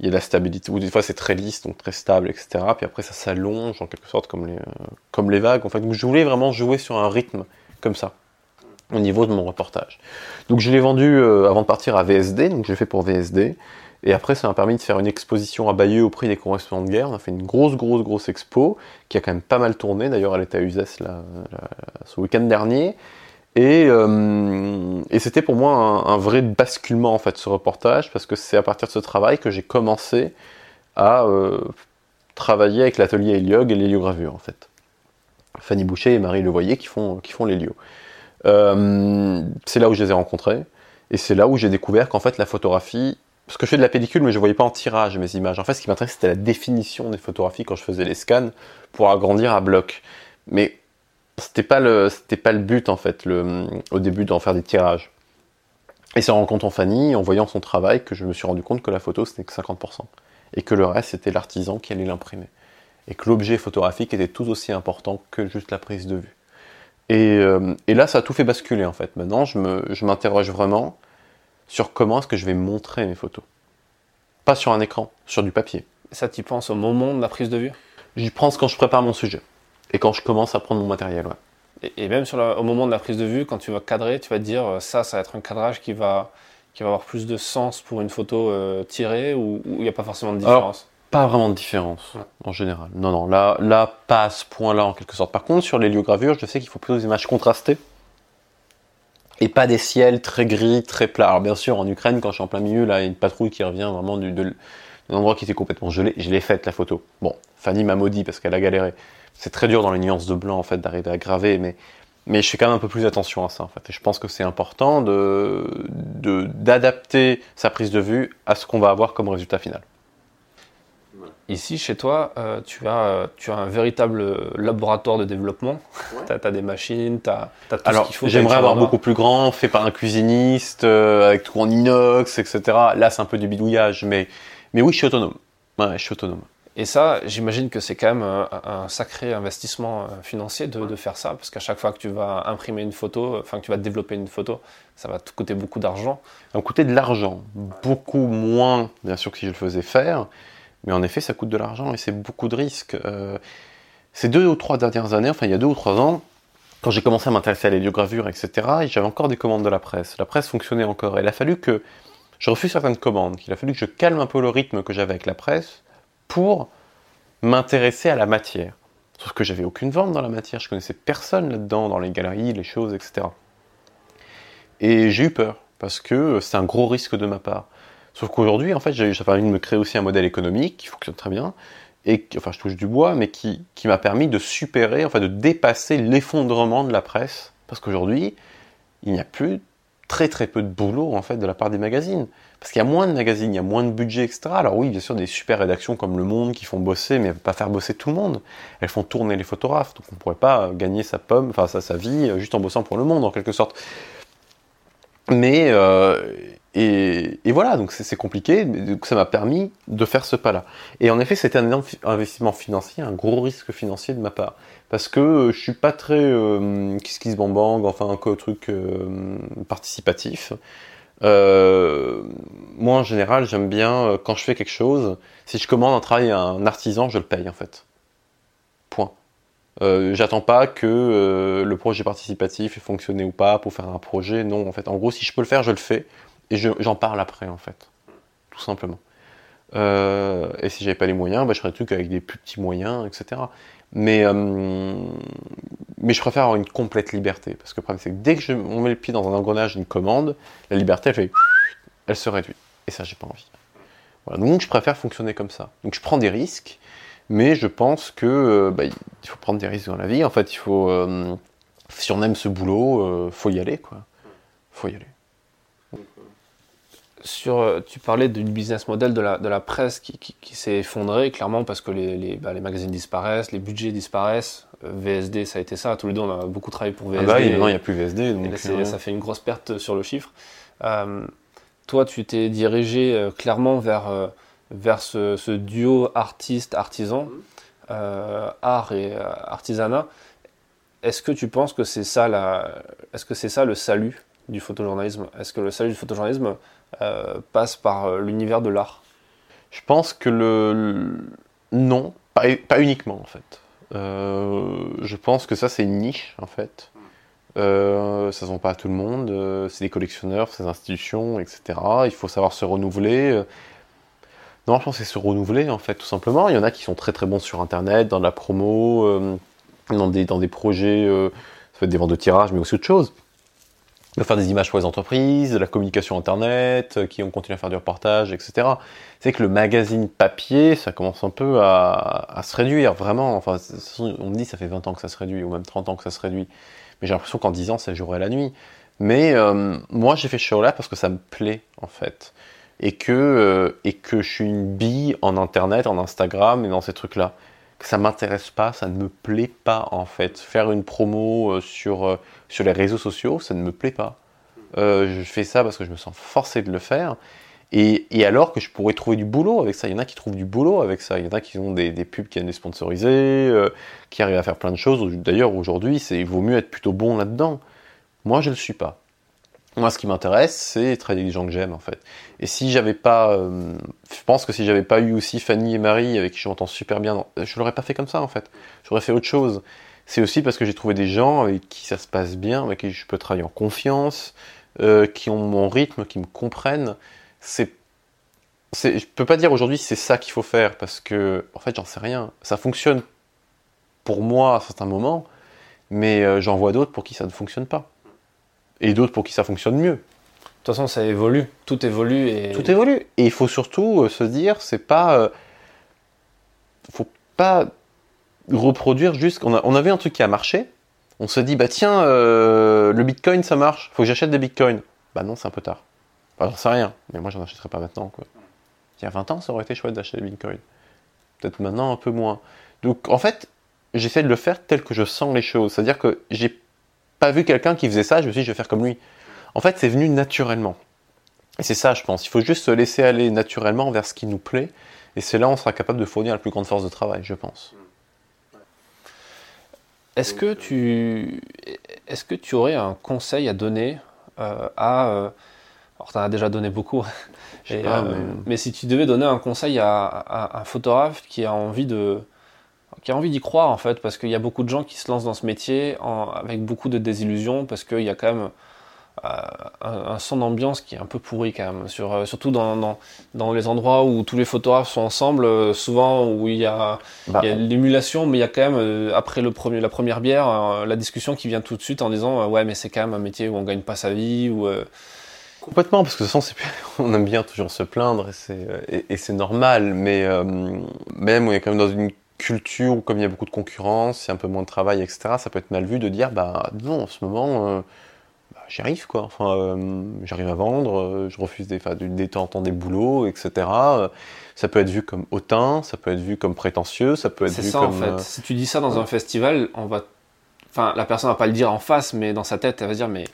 il y a la stabilité, ou des fois c'est très lisse, donc très stable, etc. Puis après ça s'allonge en quelque sorte comme les, euh, comme les vagues. En fait, donc je voulais vraiment jouer sur un rythme comme ça, au niveau de mon reportage. Donc je l'ai vendu euh, avant de partir à VSD, donc j'ai fait pour VSD. Et après, ça m'a permis de faire une exposition à Bayeux au prix des correspondants de guerre. On a fait une grosse, grosse, grosse expo qui a quand même pas mal tourné. D'ailleurs, elle était à Uzès ce week-end dernier. Euh, et, c'était pour moi un, vrai basculement en fait ce reportage parce que c'est à partir de ce travail que j'ai commencé à euh, travailler avec l'atelier Heliog et l'héliogravure en fait. Fanny Boucher et Marie Levoyer qui font, qui font l'hélio. Euh, c'est là où je les ai rencontrés et c'est là où j'ai découvert qu'en fait la photographie, parce que je fais de la pellicule mais je ne voyais pas en tirage mes images. En fait ce qui m'intéressait c'était la définition des photographies quand je faisais les scans pour agrandir à bloc. Mais c'était pas le c'était pas le but en fait le, au début d'en faire des tirages. Et c'est en rencontrant Fanny, en voyant son travail, que je me suis rendu compte que la photo c'était que 50% et que le reste c'était l'artisan qui allait l'imprimer et que l'objet photographique était tout aussi important que juste la prise de vue. Et, euh, et là ça a tout fait basculer en fait. Maintenant je me je m'interroge vraiment sur comment est-ce que je vais montrer mes photos. Pas sur un écran, sur du papier. Ça, tu penses au moment de la prise de vue? J'y pense quand je prépare mon sujet et quand je commence à prendre mon matériel. Ouais. Et, et même sur au moment de la prise de vue, quand tu vas cadrer, tu vas te dire euh, ça, ça va être un cadrage qui va, qui va avoir plus de sens pour une photo euh, tirée ou il n'y a pas forcément de Alors, différence? Pas vraiment de différence Ouais. en général. Non, non, là, là, pas à ce point-là en quelque sorte. Par contre, sur l'héliogravure, je sais qu'il faut plutôt des images contrastées et pas des ciels très gris, très plats. Alors bien sûr, en Ukraine, quand je suis en plein milieu, là, il y a une patrouille qui revient vraiment du, de, d'un endroit qui était complètement gelé. Je l'ai faite la photo. Bon, Fanny m'a maudit parce qu'elle a galéré. C'est très dur dans les nuances de blanc en fait d'arriver à graver, mais mais je fais quand même un peu plus attention à ça en fait. Et je pense que c'est important de de- d'adapter sa prise de vue à ce qu'on va avoir comme résultat final. Ici, chez toi, euh, tu, as, euh, tu as un véritable laboratoire de développement. tu as, des machines, tu as, tout ce qu'il faut. j'aimerais avoir beaucoup plus grand, fait par un cuisiniste, euh, avec tout en inox, etc. Là, c'est un peu du bidouillage, mais, mais oui, je suis autonome. Ouais, je suis autonome. Et ça, j'imagine que c'est quand même un, un sacré investissement euh, financier de, de faire ça, parce qu'à chaque fois que tu vas imprimer une photo, enfin que tu vas développer une photo, ça va te coûter beaucoup d'argent. Ça va coûter de l'argent, beaucoup moins, bien sûr, que si je le faisais faire, mais en effet, ça coûte de l'argent et c'est beaucoup de risques. Euh, ces deux ou trois dernières années, enfin, il y a deux ou trois ans, quand j'ai commencé à m'intéresser à l'héliogravure, etc., et j'avais encore des commandes de la presse. La presse fonctionnait encore. Et il a fallu que je refuse certaines commandes, qu'il a fallu que je calme un peu le rythme que j'avais avec la presse pour m'intéresser à la matière. Sauf que j'avais aucune vente dans la matière, je connaissais personne là-dedans, dans les galeries, les choses, etc. Et j'ai eu peur, parce que c'est un gros risque de ma part. Sauf qu'aujourd'hui, en fait, j'ai j'avais envie de me créer aussi un modèle économique qui fonctionne très bien, et enfin, je touche du bois, mais qui, qui m'a permis de supérer, enfin, de dépasser l'effondrement de la presse, parce qu'aujourd'hui, il n'y a plus très très peu de boulot en fait de la part des magazines, parce qu'il y a moins de magazines, il y a moins de budget, etc. Alors oui, bien sûr, des super rédactions comme Le Monde qui font bosser, mais pas faire bosser tout le monde. Elles font tourner les photographes, donc on ne pourrait pas gagner sa pomme, enfin sa, sa vie, euh, juste en bossant pour Le Monde en quelque sorte. Mais euh, et, voilà, donc c'est compliqué, ça m'a permis de faire ce pas-là. Et en effet, c'était un énorme investissement financier, un gros risque financier de ma part, parce que euh, je suis pas très euh, kiss kiss enfin un truc euh, participatif. Euh, moi, en général, j'aime bien euh, quand je fais quelque chose, si je commande un travail à un artisan, je le paye en fait. Point. J'attends pas que le projet participatif ait fonctionné ou pas pour faire un projet. Non, en fait, en gros, si je peux le faire, je le fais et je- j'en parle après, en fait, tout simplement. Euh, et si j'avais pas les moyens, bah, je ferais des trucs avec des plus petits moyens, etc. Mais, euh, mais je préfère avoir une complète liberté parce que le problème, c'est que dès que je, on met le pied dans un engrenage d'une commande, la liberté, elle se réduit. Et ça, j'ai pas envie. Donc je préfère fonctionner comme ça. Donc je prends des risques, mais je pense que euh, bah, il faut prendre des risques dans la vie. En fait, il faut, si on aime ce boulot, faut y aller, quoi. Faut y aller. Sur, euh, tu parlais du business model de la, de la presse qui, qui- qui s'est effondré, clairement, parce que les, les, bah, les magazines disparaissent, les budgets disparaissent. Euh, VSD, ça a été ça. Tous les deux, on a beaucoup travaillé pour Ah VSD. bah oui, et- maintenant il n'y a plus VSD, donc là, euh, ça fait une grosse perte sur le chiffre. Euh, toi, tu t'es dirigé euh, clairement vers, euh, vers ce, ce duo artiste-artisan, euh, art et euh, artisanat. Est-ce que tu penses que c'est ça, la... est-ce que c'est ça le salut du photojournalisme? Est-ce que le salut du photojournalisme passe par euh, l'univers de l'art Je pense que le, non, pas, pas uniquement en fait. Euh, je pense que ça c'est une niche en fait. Euh, ça se vend pas à tout le monde. euh, c'est des collectionneurs, c'est des institutions, etc. Il faut savoir se renouveler. euh. Non, je pense que c'est se renouveler en fait, tout simplement. Il y en a qui sont très très bons sur Internet, dans la promo, euh, dans, des, dans des projets, euh, ça peut être des ventes de tirage, mais aussi autre chose. De faire des images pour les entreprises, de la communication internet, euh, qui ont continué à faire du reportage, etc. C'est que le magazine papier, ça commence un peu à, se réduire, vraiment. Enfin, on me dit ça fait 20 ans que ça se réduit, ou même 30 ans que ça se réduit. Mais j'ai l'impression qu'en 10 ans, jour et la nuit. Mais euh, moi, j'ai fait ce show-là parce que ça me plaît, en fait. Et que, euh, et que je suis une bille en Internet, en Instagram et dans ces trucs-là. Ça m'intéresse pas, ça ne me plaît pas, en fait. Faire une promo sur sur les réseaux sociaux, ça ne me plaît pas. Euh, je fais ça parce que je me sens forcé de le faire. Et, alors que je pourrais trouver du boulot avec ça. Il y en a qui trouvent du boulot avec ça. Il y en a qui ont des, pubs qui viennent les sponsoriser, euh, qui arrivent à faire plein de choses. D'ailleurs, aujourd'hui, il vaut mieux être plutôt bon là-dedans. Moi, je ne le suis pas. Moi, ce qui m'intéresse, c'est avec des gens que j'aime, en fait. Et si j'avais pas, euh, je pense que si j'avais pas eu aussi Fanny et Marie, avec qui je m'entends super bien, je l'aurais pas fait comme ça, en fait. J'aurais fait autre chose c'est aussi parce que j'ai trouvé des gens avec qui ça se passe bien, avec qui je peux travailler en confiance, euh, qui ont mon rythme, qui me comprennent. C'est, c'est, je peux pas dire aujourd'hui c'est ça qu'il faut faire parce que en fait j'en sais rien. Ça fonctionne pour moi à certains moments, mais euh, j'en vois d'autres pour qui ça ne fonctionne pas, et d'autres pour qui ça fonctionne mieux. De toute façon, ça évolue, tout évolue et tout évolue. Et il faut surtout euh, se dire, c'est pas, faut pas reproduire juste. On, a, on avait un truc qui a marché. On se dit, bah tiens, euh, le bitcoin ça marche, faut que j'achète des bitcoins. Bah non, c'est un peu tard. Enfin, j'en sais rien, mais moi j'en achèterai pas maintenant. Quoi. Il y a 20 ans, ça aurait été chouette d'acheter des bitcoins. Peut-être maintenant un peu moins. Donc en fait, j'essaie de le faire tel que je sens les choses. C'est-à-dire que j'ai pas vu quelqu'un qui faisait ça, je me suis dit, je vais faire comme lui. En fait, c'est venu naturellement. Et c'est ça, je pense. Il faut juste se laisser aller naturellement vers ce qui nous plaît. Et c'est là où on sera capable de fournir la plus grande force de travail, je pense. Est-ce que, tu, est que tu aurais un conseil à donner euh, à. Euh, alors, tu en as déjà donné beaucoup. Euh, mais... si tu devais donner un conseil à, un photographe qui a envie de qui a envie d'y croire en fait, parce qu'il y a beaucoup de gens qui se lancent dans ce métier avec beaucoup de désillusions, parce qu'il y a quand même euh, un, son d'ambiance qui est un peu pourri quand même, sur, euh, surtout dans, dans, les endroits où tous les photographes sont ensemble, euh, souvent où il y a, bah. l'émulation, mais il y a quand même, après le premier, la première bière, la discussion qui vient tout de suite en disant ouais mais c'est quand même un métier où on gagne pas sa vie, ou... Complètement, parce que de toute façon, on aime bien toujours se plaindre et c'est normal, mais même on est quand même dans une culture où comme il y a beaucoup de concurrence, il y a un peu moins de travail, etc., ça peut être mal vu de dire bah non, en ce moment, j'y arrive quoi. Enfin, euh, j'arrive à vendre, euh, je refuse des, enfin, des temps des boulots, etc. Euh, ça peut être vu comme hautain, ça peut être vu comme prétentieux, ça peut être vu ça, comme. en fait. Si tu dis ça dans un festival, on va, enfin, la personne va pas le dire en face, mais dans sa tête, elle va dire mais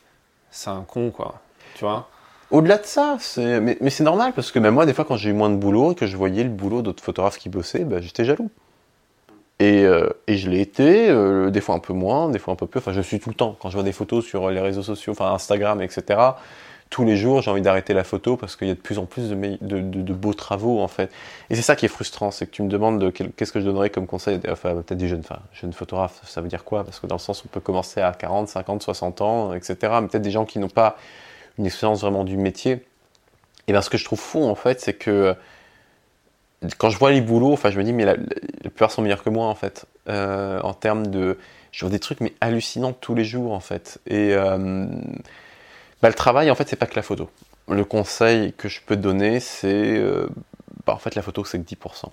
c'est un con quoi, tu vois? Au-delà de ça, mais, mais c'est normal parce que même moi, des fois, quand j'ai eu moins de boulot et que je voyais le boulot d'autres photographes qui bossaient, bah, j'étais jaloux. Euh, et, je l'ai été, euh, des fois un peu moins, des fois un peu plus. Enfin, je suis tout le temps. Quand je vois des photos sur les réseaux sociaux, enfin Instagram, etc., tous les jours, j'ai envie d'arrêter la photo parce qu'il y a de plus en plus de, beaux travaux, en fait. Et c'est ça qui est frustrant, c'est que tu me demandes qu'est-ce que je donnerais comme conseil, enfin, peut-être des jeunes, enfin, jeunes photographes, ça veut dire quoi? Parce que dans le sens, on peut commencer à 40, 50, 60 ans, etc., mais peut-être des gens qui n'ont pas une expérience vraiment du métier. Et bien, ce que je trouve fou, en fait, c'est que quand je vois les boulots, enfin, je me dis, mais la, la plupart sont meilleurs que moi, en fait. Euh, en termes de. Je vois des trucs, mais hallucinants tous les jours, en fait. Et euh, bah, le travail, en fait, c'est pas que la photo. Le conseil que je peux donner, c'est. Euh, bah, en fait, la photo, c'est que 10%.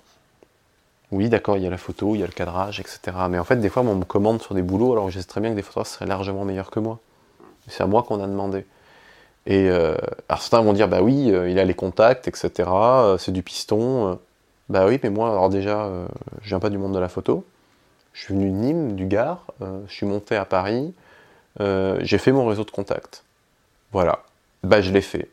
Oui, d'accord, il y a la photo, il y a le cadrage, etc. Mais en fait, des fois, on me commande sur des boulots, alors je sais très bien que des photographes seraient largement meilleurs que moi. C'est à moi qu'on a demandé. Et alors certains vont dire, bah oui, il a les contacts, etc. c'est du piston. Bah oui, mais moi, alors déjà, euh, je viens pas du monde de la photo. Je suis venu de Nîmes, du Gard, euh, je suis monté à Paris, euh, j'ai fait mon réseau de contacts. Voilà. Bah je l'ai fait.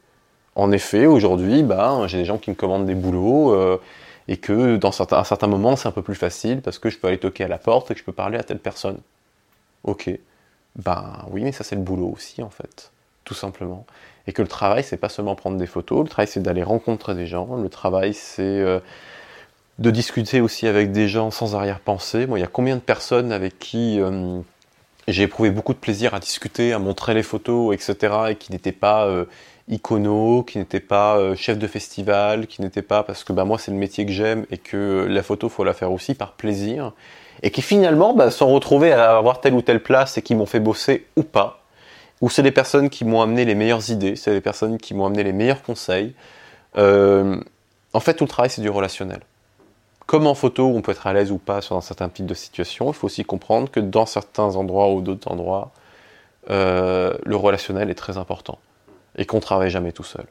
En effet, aujourd'hui, bah, j'ai des gens qui me commandent des boulots et que dans certains, à certains moments, c'est un peu plus facile parce que je peux aller toquer à la porte et que je peux parler à telle personne. Ok. Ben oui, mais ça c'est le boulot aussi en fait, tout simplement. Et que le travail, c'est pas seulement prendre des photos, le travail c'est d'aller rencontrer des gens, le travail c'est de discuter aussi avec des gens sans arrière-pensée. Moi, il y a combien de personnes avec qui euh, j'ai éprouvé beaucoup de plaisir à discuter, à montrer les photos, etc., et qui n'étaient pas euh, iconos, qui n'étaient pas euh, chefs de festival, qui n'étaient pas parce que bah, moi c'est le métier que j'aime et que la photo faut la faire aussi par plaisir, et qui finalement bah, sont retrouvés à avoir telle ou telle place et qui m'ont fait bosser ou pas, où c'est les personnes qui m'ont amené les meilleures idées, c'est les personnes qui m'ont amené les meilleurs conseils. En fait, tout le travail, c'est du relationnel. Comme en photo, on peut être à l'aise ou pas sur un certain type de situation, il faut aussi comprendre que dans certains endroits ou d'autres endroits, euh, le relationnel est très important et qu'on travaille jamais tout seul.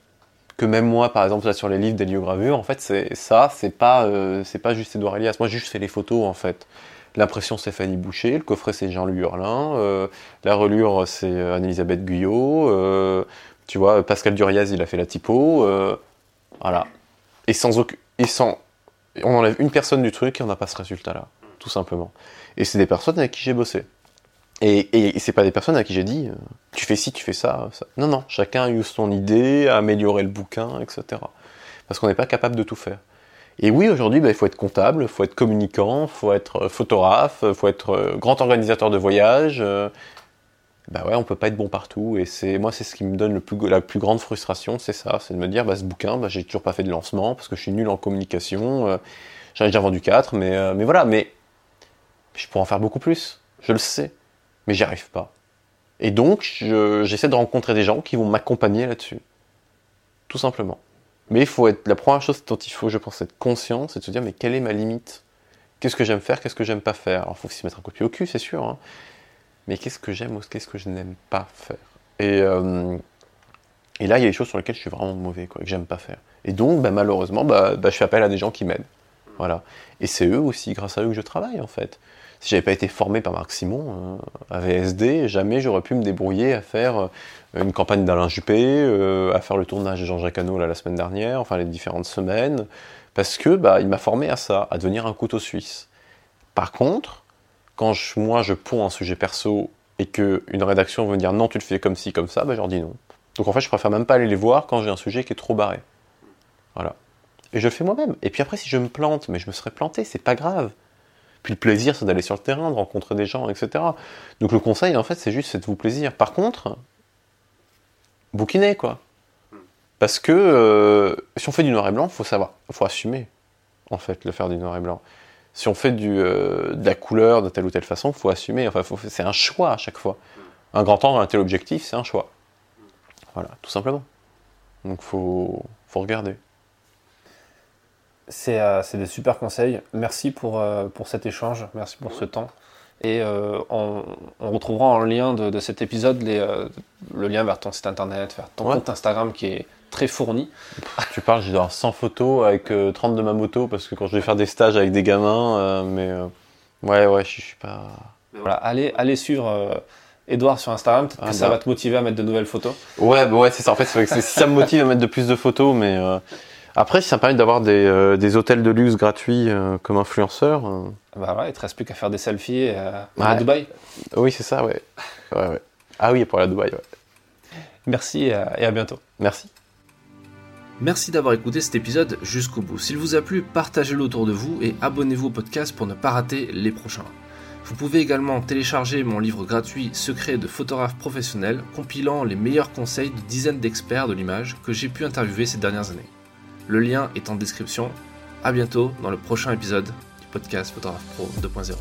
Que même moi, par exemple, sur les livres d'héliogravure, en fait, c'est ça, c'est pas, euh, c'est pas juste Edouard Elias. Moi, juste fais les photos, en fait. L'impression, c'est Fanny Boucher, le coffret, c'est Jean-Louis Hurlin, euh, la relure, c'est Anne-Elisabeth Guyot, tu vois, Pascal Duriaz, il a fait la typo, voilà. Et sans et sans, on enlève une personne du truc et on n'a pas ce résultat-là, tout simplement. Et c'est des personnes avec qui j'ai bossé. Et, c'est pas des personnes à qui j'ai dit, euh, tu fais ci, tu fais ça, ça. Non, non, chacun a eu son idée, a amélioré le bouquin, etc. Parce qu'on n'est pas capable de tout faire. Et oui, aujourd'hui, bah, il faut être comptable, il faut être communicant, il faut être euh, photographe, il faut être euh, grand organisateur de voyage. Bah ouais, on peut pas être bon partout. Et c'est moi, c'est ce qui me donne le plus, la plus grande frustration, c'est ça, c'est de me dire, bah, ce bouquin, bah, j'ai toujours pas fait de lancement parce que je suis nul en communication. euh, J'en ai déjà vendu 4, mais, euh, mais voilà, mais je pourrais en faire beaucoup plus, je le sais, mais j'y arrive pas. Et donc, je- j'essaie de rencontrer des gens qui vont m'accompagner là-dessus, tout simplement. Mais il faut être la première chose dont il faut, je pense, être conscient, c'est de se dire mais quelle est ma limite? Qu'est-ce que j'aime faire? Qu'est-ce que j'aime pas faire? Alors, il faut s'y mettre un coup de pied au cul, c'est sûr. hein. Mais qu'est-ce que j'aime ou qu'est-ce que je n'aime pas faire? Et, euh, et là, il y a des choses sur lesquelles je suis vraiment mauvais, quoi, que j'aime pas faire. Et donc, bah, malheureusement, bah, bah, je fais appel à des gens qui m'aident. Voilà. Et c'est eux aussi, grâce à eux, que je travaille, en fait. Si j'avais pas été formé par Marc Simon euh, à VSD, jamais j'aurais pu me débrouiller à faire euh, une campagne d'Alain Juppé, euh, à faire le tournage de Jean-Jacques Hano la semaine dernière, enfin les différentes semaines, parce que il m'a formé à ça, à devenir un couteau suisse. Par contre, quand moi je ponds un sujet perso et que une rédaction veut me dire non, tu le fais comme ci, comme ça, bah, je leur dis non. Donc en fait, je préfère même pas aller les voir quand j'ai un sujet qui est trop barré. Voilà. Et je le fais moi-même. Et puis après, si je me plante, mais je me serais planté, c'est pas grave. Puis le plaisir, c'est d'aller sur le terrain, de rencontrer des gens, etc. Donc le conseil, en fait, c'est juste, faites-vous plaisir. Par contre, bouquinez, quoi. Parce que euh, si on fait du noir et blanc, faut savoir, faut assumer, en fait, le faire du noir et blanc. Si on fait du, euh, de la couleur de telle ou telle façon, faut assumer. Enfin, c'est un choix à chaque fois. Un grand angle, un tel objectif, c'est un choix. Voilà, tout simplement. Donc faut, faut regarder. C'est euh, des super conseils. Merci pour, euh, pour cet échange, merci pour ce temps. Et on, on retrouvera en lien de, de cet épisode les, le lien vers ton site internet, vers ton Ouais. compte Instagram qui est très fourni. Tu parles, j'ai d'avoir 100 photos avec euh, 30 de ma moto parce que quand je vais faire des stages avec des gamins, euh, mais euh, ouais, ouais, je, je suis pas. Voilà, allez, allez suivre euh, Edouard sur Instagram, peut-être Ah, que ça bah. va te motiver à mettre de nouvelles photos. Ouais, bah ouais, c'est ça. En fait, c'est vrai si ça me motive à mettre de plus de photos, mais euh, après, si ça me permet d'avoir des, euh, des hôtels de luxe gratuits euh, comme influenceur, euh, Bah ouais, il te reste plus qu'à faire des selfies euh, Ouais. à Dubaï. oui, c'est ça, ouais. ouais, ouais. Ah oui, pour à Dubaï, ouais. Merci et à bientôt. Merci. Merci d'avoir écouté cet épisode jusqu'au bout. S'il vous a plu, partagez-le autour de vous et abonnez-vous au podcast pour ne pas rater les prochains. Vous pouvez également télécharger mon livre gratuit Secret de photographe professionnel, compilant les meilleurs conseils de dizaines d'experts de l'image que j'ai pu interviewer ces dernières années. Le lien est en description. À bientôt dans le prochain épisode du podcast Photographe Pro 2.0.